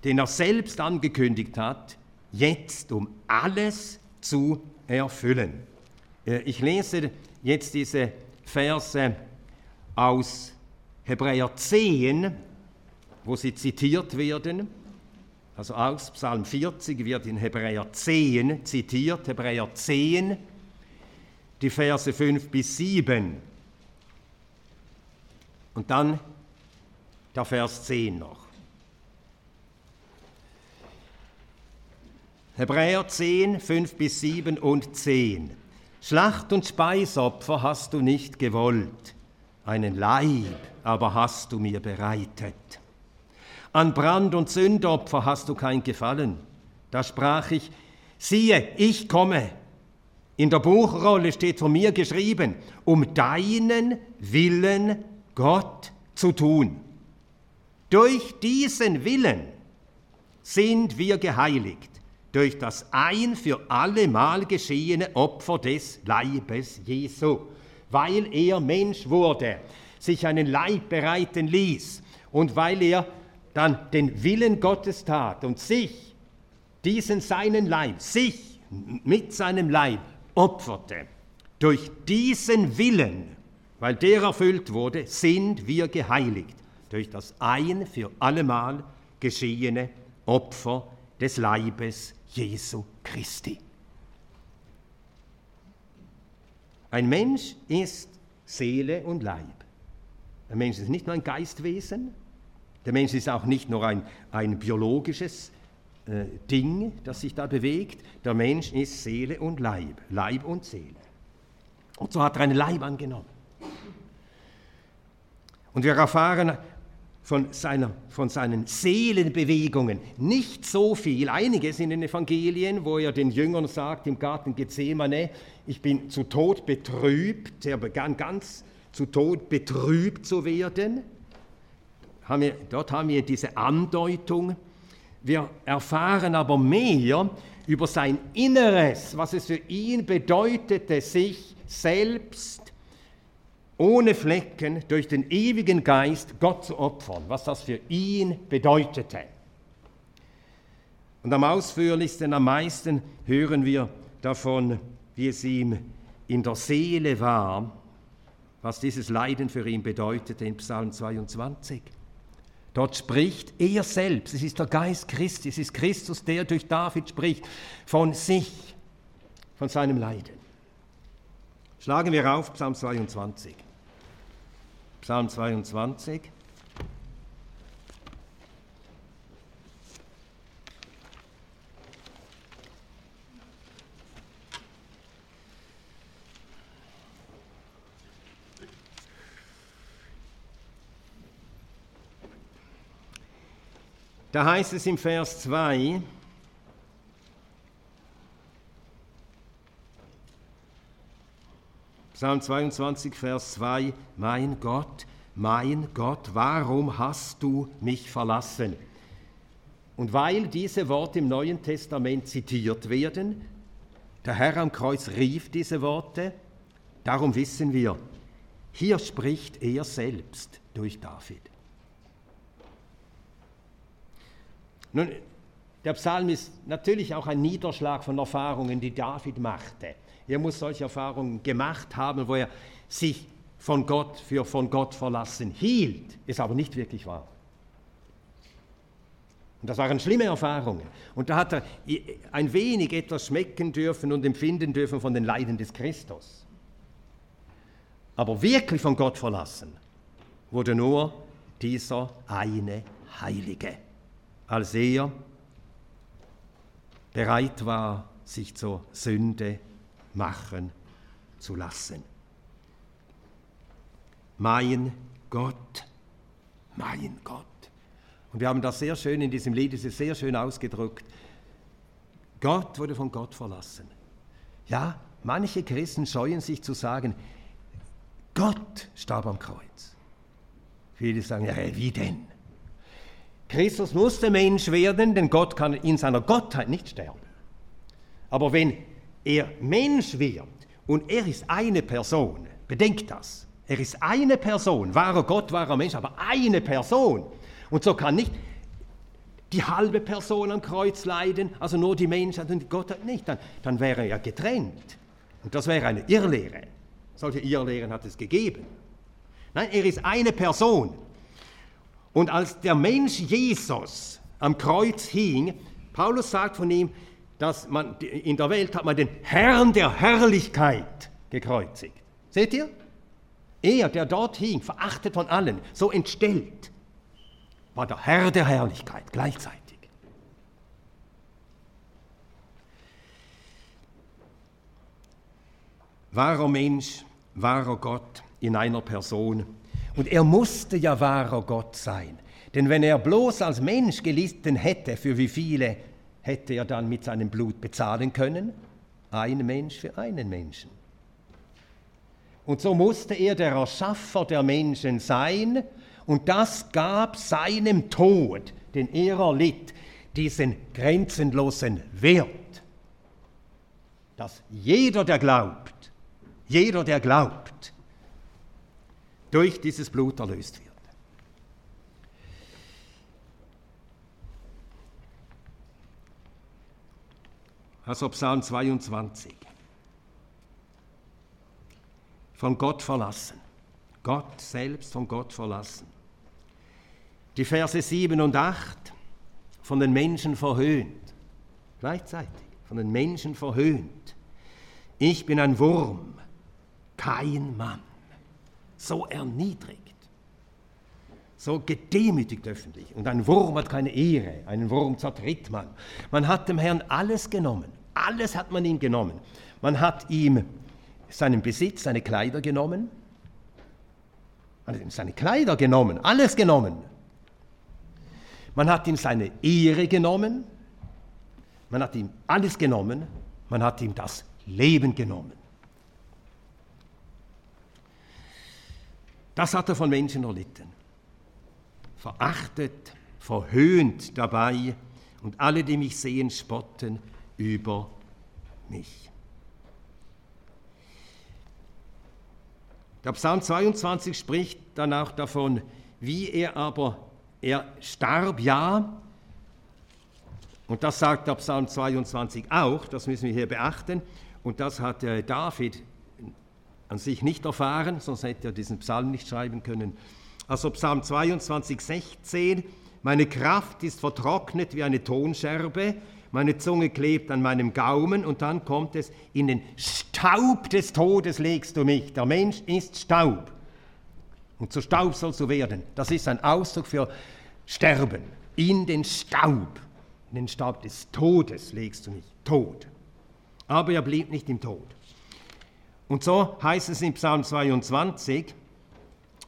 den er selbst angekündigt hat, jetzt um alles zu erfüllen. Äh, ich lese jetzt diese Verse aus Hebräer 10, wo sie zitiert werden. Also aus Psalm 40 wird in Hebräer 10 zitiert, Hebräer 10, die Verse 5 bis 7. Und dann der Vers 10 noch. Hebräer 10, 5 bis 7 und 10. Schlacht und Speisopfer hast du nicht gewollt, einen Leib aber hast du mir bereitet. An Brand- und Sündopfer hast du kein Gefallen. Da sprach ich, siehe, ich komme. In der Buchrolle steht von mir geschrieben, um deinen Willen Gott zu tun. Durch diesen Willen sind wir geheiligt durch das ein für allemal geschehene Opfer des Leibes Jesu, weil er Mensch wurde, sich einen Leib bereiten ließ und weil er dann den Willen Gottes tat und sich, diesen seinen Leib, sich mit seinem Leib opferte. Durch diesen Willen, weil der erfüllt wurde, sind wir geheiligt durch das ein für allemal geschehene Opfer des Leibes Jesu Christi. Ein Mensch ist Seele und Leib. Ein Mensch ist nicht nur ein Geistwesen, der Mensch ist auch nicht nur ein, ein biologisches äh, Ding, das sich da bewegt. Der Mensch ist Seele und Leib, Leib und Seele. Und so hat er einen Leib angenommen. Und wir erfahren von, seiner, von seinen Seelenbewegungen nicht so viel, einiges in den Evangelien, wo er den Jüngern sagt im Garten Gethsemane, ich bin zu Tod betrübt, er begann ganz zu Tod betrübt zu werden. Haben wir, dort haben wir diese Andeutung. Wir erfahren aber mehr über sein Inneres, was es für ihn bedeutete, sich selbst ohne Flecken durch den ewigen Geist Gott zu opfern, was das für ihn bedeutete. Und am ausführlichsten, am meisten hören wir davon, wie es ihm in der Seele war, was dieses Leiden für ihn bedeutete in Psalm 22. Dort spricht er selbst, es ist der Geist Christi, es ist Christus, der durch David spricht, von sich, von seinem Leiden. Schlagen wir auf Psalm 22. Psalm 22. Da heißt es im Vers 2, Psalm 22, Vers 2, mein Gott, mein Gott, warum hast du mich verlassen? Und weil diese Worte im Neuen Testament zitiert werden, der Herr am Kreuz rief diese Worte, darum wissen wir, hier spricht er selbst durch David. Nun, der Psalm ist natürlich auch ein Niederschlag von Erfahrungen, die David machte. Er muss solche Erfahrungen gemacht haben, wo er sich von Gott für von Gott verlassen hielt, ist aber nicht wirklich wahr. Und das waren schlimme Erfahrungen. Und da hat er ein wenig etwas schmecken dürfen und empfinden dürfen von den Leiden des Christus. Aber wirklich von Gott verlassen wurde nur dieser eine Heilige, als er bereit war, sich zur Sünde machen zu lassen. Mein Gott, mein Gott. Und wir haben das sehr schön in diesem Lied, ist sehr schön ausgedrückt. Gott wurde von Gott verlassen. Ja, manche Christen scheuen sich zu sagen, Gott starb am Kreuz. Viele sagen, ja, wie denn? Christus musste Mensch werden, denn Gott kann in seiner Gottheit nicht sterben. Aber wenn er Mensch wird und er ist eine Person, bedenkt das, er ist eine Person, wahrer Gott, wahrer Mensch, aber eine Person. Und so kann nicht die halbe Person am Kreuz leiden, also nur die Menschheit und Gott nicht, dann, dann wäre er getrennt. Und das wäre eine Irrlehre. Solche Irrlehren hat es gegeben. Nein, er ist eine Person. Und als der Mensch Jesus am Kreuz hing, Paulus sagt von ihm, dass man in der Welt hat man den Herrn der Herrlichkeit gekreuzigt. Seht ihr? Er, der dort hing, verachtet von allen, so entstellt, war der Herr der Herrlichkeit gleichzeitig. Wahrer Mensch, wahrer Gott in einer Person. Und er musste ja wahrer Gott sein. Denn wenn er bloß als Mensch gelitten hätte, für wie viele hätte er dann mit seinem Blut bezahlen können? Ein Mensch für einen Menschen. Und so musste er der Erschaffer der Menschen sein, und das gab seinem Tod, den er erlitt, diesen grenzenlosen Wert, dass jeder, der glaubt, jeder, der glaubt, durch dieses Blut erlöst wird. Also Psalm 22. Von Gott verlassen. Gott selbst von Gott verlassen. Die Verse 7 und 8 von den Menschen verhöhnt. gleichzeitig, von den Menschen verhöhnt. Ich bin ein Wurm, kein Mann. So erniedrigt, so gedemütigt öffentlich. Und ein Wurm hat keine Ehre, einen Wurm zertritt man. Man hat dem Herrn alles genommen, alles hat man ihm genommen. Man hat ihm seinen Besitz, seine Kleider genommen, man hat ihm seine Kleider genommen, alles genommen. Man hat ihm seine Ehre genommen, man hat ihm alles genommen, man hat ihm das Leben genommen. Das hat er von Menschen erlitten. Verachtet, verhöhnt dabei und alle, die mich sehen, spotten über mich. Der Psalm 22 spricht dann auch davon, wie er aber, er starb ja, und das sagt der Psalm 22 auch, das müssen wir hier beachten, und das hat äh, David an sich nicht erfahren, sonst hätte er diesen Psalm nicht schreiben können. Also Psalm 22, 16, meine Kraft ist vertrocknet wie eine Tonscherbe, meine Zunge klebt an meinem Gaumen und dann kommt es, in den Staub des Todes legst du mich. Der Mensch ist Staub. Und zu Staub sollst du werden. Das ist ein Ausdruck für Sterben. In den Staub, in den Staub des Todes legst du mich. Tod. Aber er blieb nicht im Tod. Und so heißt es in Psalm 22,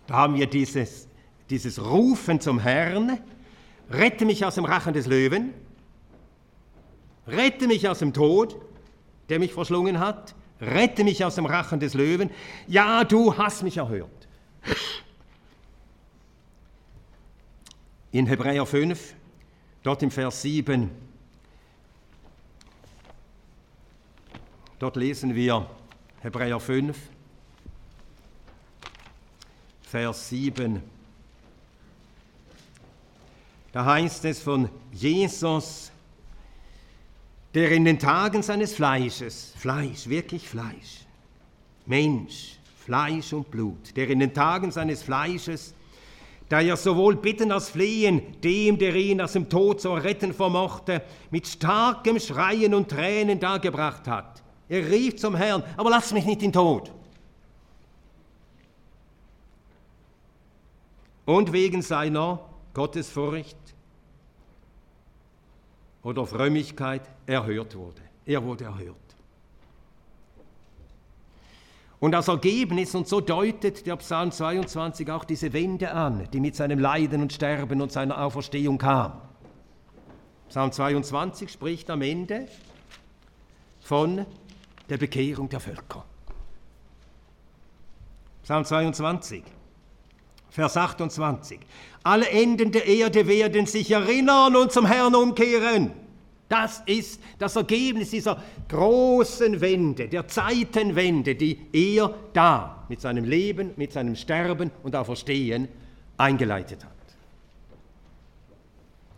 da haben wir dieses, dieses Rufen zum Herrn, rette mich aus dem Rachen des Löwen, Rette mich aus dem Tod, der mich verschlungen hat. Rette mich aus dem Rachen des Löwen. Ja, du hast mich erhört. In Hebräer 5, dort im Vers 7, dort lesen wir Hebräer 5, Vers 7. Da heißt es von Jesus, der in den Tagen seines Fleisches, Fleisch, wirklich Fleisch, Mensch, Fleisch und Blut, der in den Tagen seines Fleisches, da er sowohl bitten als flehen, dem, der ihn aus dem Tod zu retten vermochte, mit starkem Schreien und Tränen dargebracht hat. Er rief zum Herrn, aber lass mich nicht in Tod. Und wegen seiner Gottesfurcht oder Frömmigkeit erhört wurde. Er wurde erhört. Und als Ergebnis, und so deutet der Psalm 22 auch diese Wende an, die mit seinem Leiden und Sterben und seiner Auferstehung kam. Psalm 22 spricht am Ende von der Bekehrung der Völker. Psalm 22, Vers 28. Alle Enden der Erde werden sich erinnern und zum Herrn umkehren. Das ist das Ergebnis dieser großen Wende, der Zeitenwende, die er da mit seinem Leben, mit seinem Sterben und Auferstehen eingeleitet hat.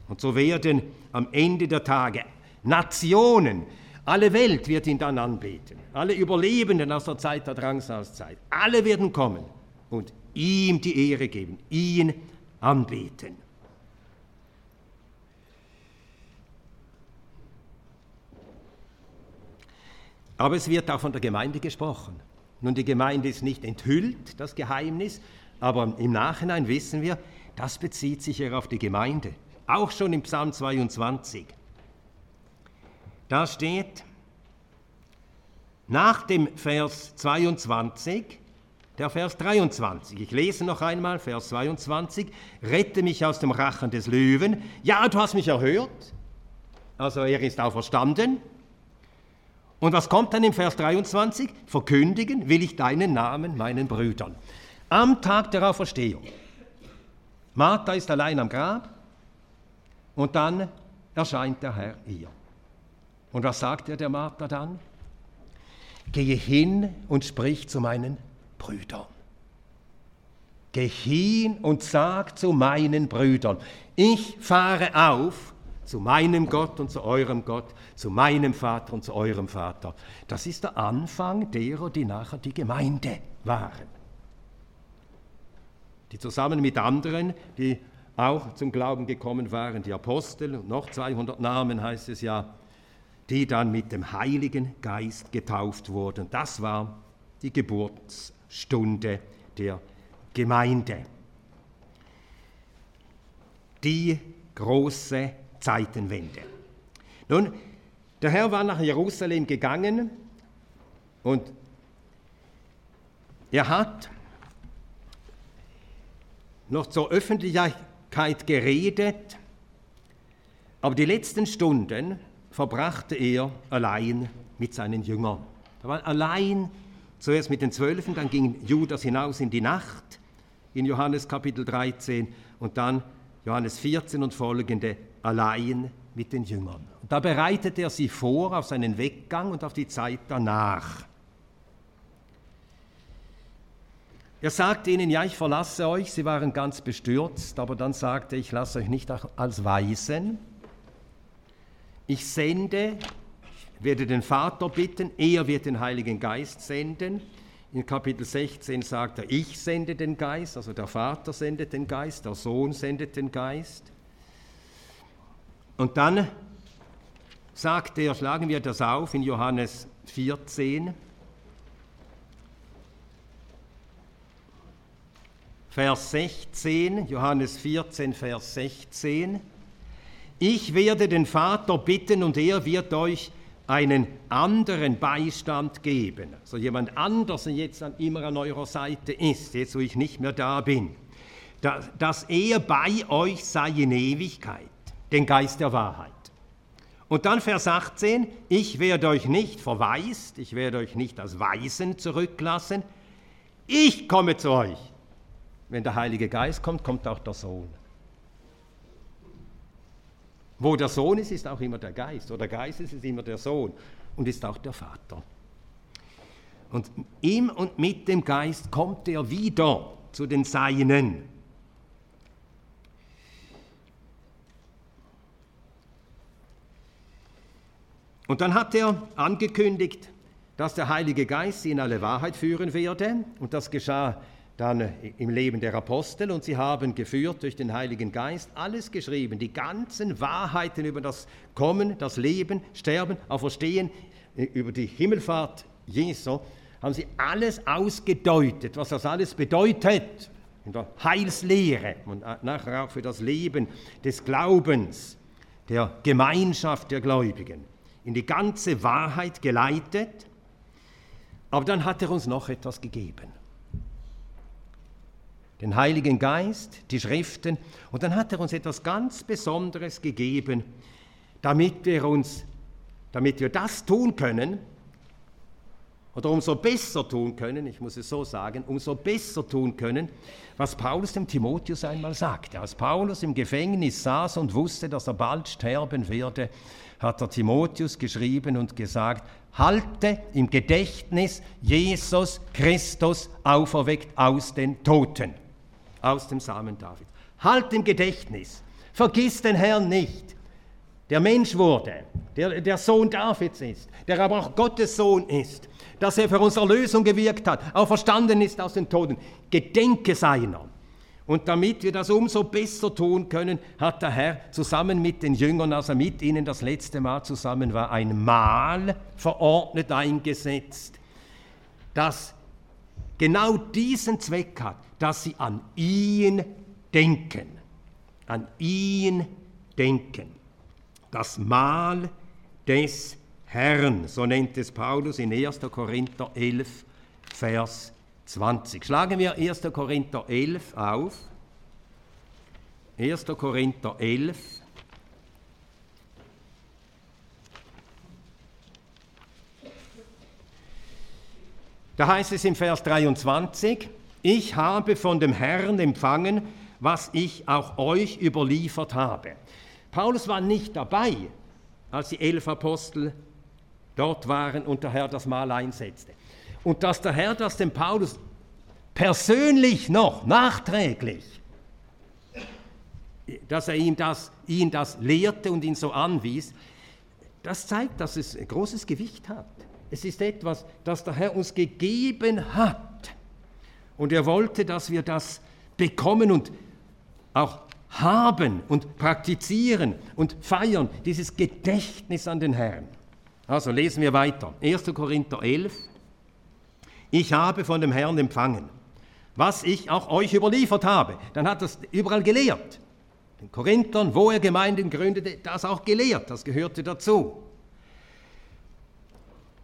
Und so werden am Ende der Tage Nationen, alle Welt wird ihn dann anbeten, alle Überlebenden aus der Zeit der Drangsalzzeit, alle werden kommen und ihm die Ehre geben, ihn anbeten. Aber es wird auch von der Gemeinde gesprochen. Nun, die Gemeinde ist nicht enthüllt, das Geheimnis, aber im Nachhinein wissen wir, das bezieht sich ja auf die Gemeinde. Auch schon im Psalm 22. Da steht, nach dem Vers 22, der Vers 23. Ich lese noch einmal, Vers 22. Rette mich aus dem Rachen des Löwen. Ja, du hast mich erhört. Also er ist auferstanden. Und was kommt dann im Vers 23? Verkündigen will ich deinen Namen meinen Brüdern. Am Tag der Auferstehung. Martha ist allein am Grab und dann erscheint der Herr ihr. Und was sagt er der Martha dann? Gehe hin und sprich zu meinen Brüdern. Geh hin und sag zu meinen Brüdern, ich fahre auf zu meinem Gott und zu eurem Gott, zu meinem Vater und zu eurem Vater. Das ist der Anfang derer, die nachher die Gemeinde waren. Die zusammen mit anderen, die auch zum Glauben gekommen waren, die Apostel, und noch 200 Namen heißt es ja, die dann mit dem Heiligen Geist getauft wurden. Das war die Geburtsstunde der Gemeinde. Die große Zeitenwende. Nun, der Herr war nach Jerusalem gegangen und er hat noch zur Öffentlichkeit geredet, aber die letzten Stunden verbrachte er allein mit seinen Jüngern. Er war allein, zuerst mit den Zwölfen, dann ging Judas hinaus in die Nacht in Johannes Kapitel 13 und dann Johannes 14 und folgende allein mit den Jüngern. Und da bereitet er sie vor auf seinen Weggang und auf die Zeit danach. Er sagte ihnen, ja, ich verlasse euch. Sie waren ganz bestürzt, aber dann sagte er, ich lasse euch nicht als Weisen. Ich sende, werde den Vater bitten, er wird den Heiligen Geist senden. In Kapitel 16 sagt er, ich sende den Geist, also der Vater sendet den Geist, der Sohn sendet den Geist. Und dann sagt er, schlagen wir das auf in Johannes 14, Vers 16, Johannes 14, Vers 16. Ich werde den Vater bitten und er wird euch einen anderen Beistand geben. Also jemand anders, der jetzt immer an eurer Seite ist, jetzt wo ich nicht mehr da bin. Dass er bei euch sei in Ewigkeit, den Geist der Wahrheit. Und dann Vers 18, ich werde euch nicht verwaist, ich werde euch nicht als Weisen zurücklassen, ich komme zu euch. Wenn der Heilige Geist kommt, kommt auch der Sohn. Wo der Sohn ist, ist auch immer der Geist. Oder der Geist ist, ist immer der Sohn und ist auch der Vater. Und im und mit dem Geist kommt er wieder zu den Seinen. Und dann hat er angekündigt, dass der Heilige Geist sie in alle Wahrheit führen werde. Und das geschah dann im Leben der Apostel. Und sie haben geführt durch den Heiligen Geist alles geschrieben, die ganzen Wahrheiten über das Kommen, das Leben, Sterben, Auferstehen, äh, über die Himmelfahrt Jesu, haben sie alles ausgedeutet, was das alles bedeutet. In der Heilslehre und nachher auch für das Leben des Glaubens, der Gemeinschaft der Gläubigen, in die ganze Wahrheit geleitet. Aber dann hat er uns noch etwas gegeben den Heiligen Geist, die Schriften. Und dann hat er uns etwas ganz Besonderes gegeben, damit wir uns, damit wir das tun können, oder umso besser tun können, ich muss es so sagen, umso besser tun können, was Paulus dem Timotheus einmal sagte. Als Paulus im Gefängnis saß und wusste, dass er bald sterben werde, hat er Timotheus geschrieben und gesagt, halte im Gedächtnis Jesus Christus auferweckt aus den Toten aus dem Samen David. Halt im Gedächtnis, vergiss den Herrn nicht, der Mensch wurde, der, der Sohn Davids ist, der aber auch Gottes Sohn ist, dass er für unsere Erlösung gewirkt hat, auch verstanden ist aus den Toten. Gedenke seiner. Und damit wir das umso besser tun können, hat der Herr zusammen mit den Jüngern, als er mit ihnen das letzte Mal zusammen war, ein Mahl verordnet eingesetzt, das genau diesen Zweck hat, dass sie an ihn denken. An ihn denken. Das Mahl des Herrn, so nennt es Paulus in 1. Korinther 11, Vers 20. Schlagen wir 1. Korinther 11 auf. 1. Korinther 11, Da heißt es im Vers 23, ich habe von dem Herrn empfangen, was ich auch euch überliefert habe. Paulus war nicht dabei, als die elf Apostel dort waren und der Herr das Mahl einsetzte. Und dass der Herr das dem Paulus persönlich noch, nachträglich, dass er ihm das, ihn das lehrte und ihn so anwies, das zeigt, dass es ein großes Gewicht hat. Es ist etwas, das der Herr uns gegeben hat. Und er wollte, dass wir das bekommen und auch haben und praktizieren und feiern, dieses Gedächtnis an den Herrn. Also lesen wir weiter. 1. Korinther 11. Ich habe von dem Herrn empfangen, was ich auch euch überliefert habe. Dann hat es überall gelehrt. Den Korinthern, wo er Gemeinden gründete, das auch gelehrt, das gehörte dazu.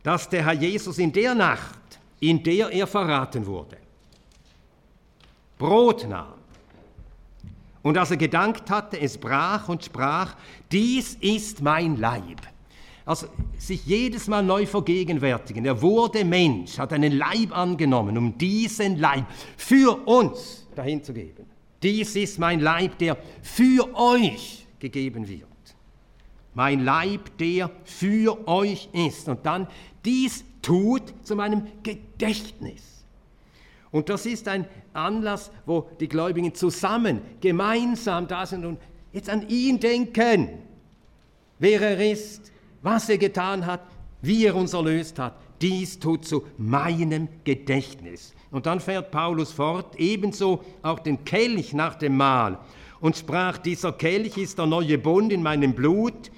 Dass der Herr Jesus in der Nacht, in der er verraten wurde, Brot nahm und als er gedankt hatte, es brach und sprach, dies ist mein Leib. Also sich jedes Mal neu vergegenwärtigen. Er wurde Mensch, hat einen Leib angenommen, um diesen Leib für uns dahin zu geben. Dies ist mein Leib, der für euch gegeben wird. Mein Leib, der für euch ist. Und dann, dies tut zu meinem Gedächtnis. Und das ist ein Anlass, wo die Gläubigen zusammen, gemeinsam da sind und jetzt an ihn denken, wer er ist, was er getan hat, wie er uns erlöst hat. Dies tut zu meinem Gedächtnis. Und dann fährt Paulus fort, ebenso auch den Kelch nach dem Mahl und sprach, dieser Kelch ist der neue Bund in meinem Blut.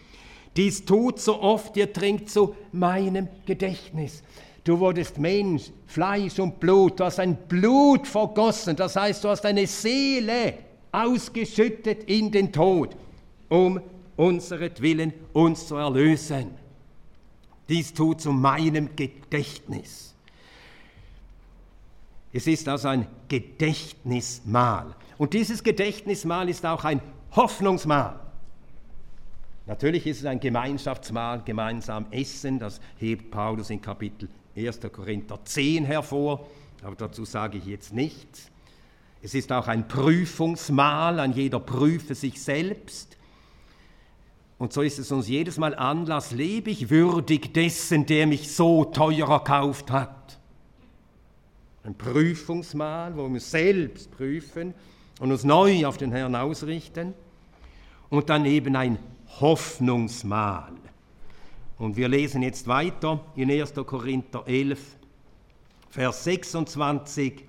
Dies tut so oft ihr trinkt zu meinem Gedächtnis. Du wurdest Mensch, Fleisch und Blut, du hast ein Blut vergossen, das heißt, du hast deine Seele ausgeschüttet in den Tod, um unseretwillen uns zu erlösen. Dies tut zu meinem Gedächtnis. Es ist also ein Gedächtnismahl. Und dieses Gedächtnismahl ist auch ein Hoffnungsmahl. Natürlich ist es ein Gemeinschaftsmahl, gemeinsam essen, das hebt Paulus in Kapitel 1. Korinther 10 hervor, aber dazu sage ich jetzt nichts. Es ist auch ein Prüfungsmahl, ein jeder prüfe sich selbst. Und so ist es uns jedes Mal Anlass, lebe ich würdig dessen, der mich so teuer erkauft hat. Ein Prüfungsmahl, wo wir uns selbst prüfen und uns neu auf den Herrn ausrichten. Und dann eben ein Hoffnungsmahl. Und wir lesen jetzt weiter in 1. Korinther 11, Vers 26.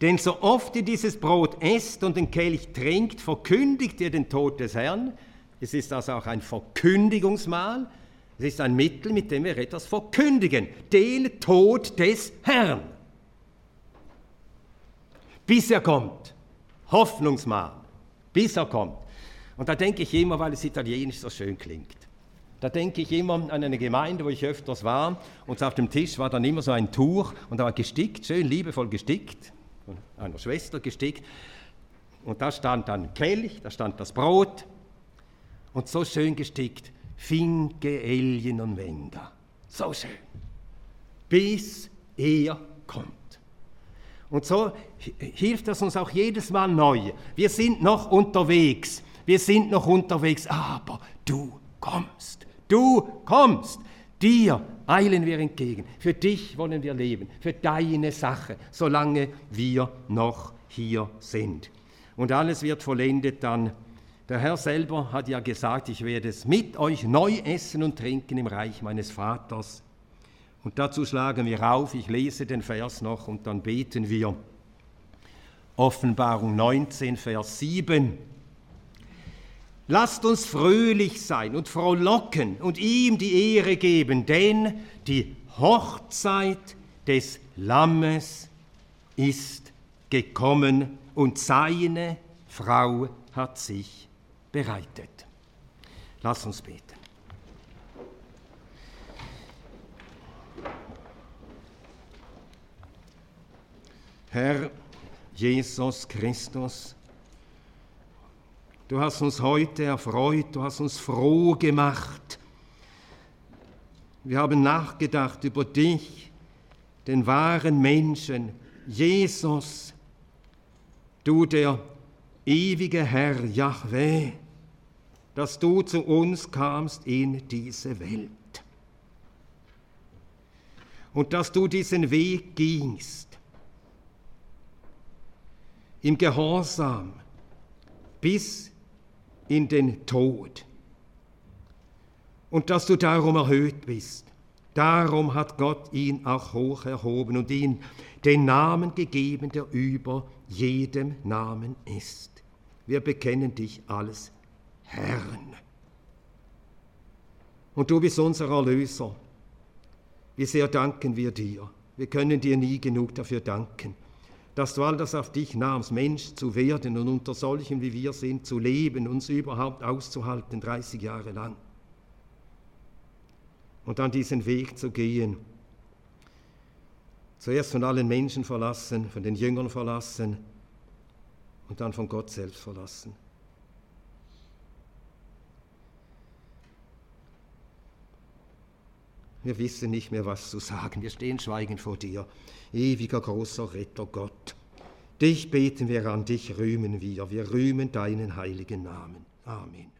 Denn so oft ihr dieses Brot esst und den Kelch trinkt, verkündigt ihr den Tod des Herrn. Es ist also auch ein Verkündigungsmahl. Es ist ein Mittel, mit dem wir etwas verkündigen. Den Tod des Herrn. Bis er kommt. Hoffnungsmahl. Bis er kommt. Und da denke ich immer, weil es italienisch so schön klingt. Da denke ich immer an eine Gemeinde, wo ich öfters war und auf dem Tisch war dann immer so ein Tuch und da war gestickt, schön liebevoll gestickt, von einer Schwester gestickt. Und da stand dann Kelch, da stand das Brot und so schön gestickt, Finke, Elien und Wender. So schön. Bis er kommt. Und so hilft das uns auch jedes Mal neu. Wir sind noch unterwegs. Wir sind noch unterwegs, aber du kommst. Du kommst. Dir eilen wir entgegen. Für dich wollen wir leben. Für deine Sache, solange wir noch hier sind. Und alles wird vollendet dann. Der Herr selber hat ja gesagt, ich werde es mit euch neu essen und trinken im Reich meines Vaters. Und dazu schlagen wir auf, ich lese den Vers noch und dann beten wir. Offenbarung 19, Vers 7. Lasst uns fröhlich sein und frohlocken und ihm die Ehre geben, denn die Hochzeit des Lammes ist gekommen und seine Frau hat sich bereitet. Lass uns beten. Herr Jesus Christus, Du hast uns heute erfreut, du hast uns froh gemacht. Wir haben nachgedacht über dich, den wahren Menschen, Jesus, du der ewige Herr Yahweh, dass du zu uns kamst in diese Welt. Und dass du diesen Weg gingst, im Gehorsam, bis in den Tod. Und dass du darum erhöht bist. Darum hat Gott ihn auch hoch erhoben und ihm den Namen gegeben, der über jedem Namen ist. Wir bekennen dich als Herrn. Und du bist unser Erlöser. Wie sehr danken wir dir. Wir können dir nie genug dafür danken, dass du all das auf dich nahmst, Mensch zu werden und unter solchen wie wir sind, zu leben, uns überhaupt auszuhalten, 30 Jahre lang. Und dann diesen Weg zu gehen. Zuerst von allen Menschen verlassen, von den Jüngern verlassen und dann von Gott selbst verlassen. Wir wissen nicht mehr, was zu sagen. Wir stehen schweigend vor dir, ewiger großer Retter Gott. Dich beten wir an, dich rühmen wir. Wir rühmen deinen heiligen Namen. Amen.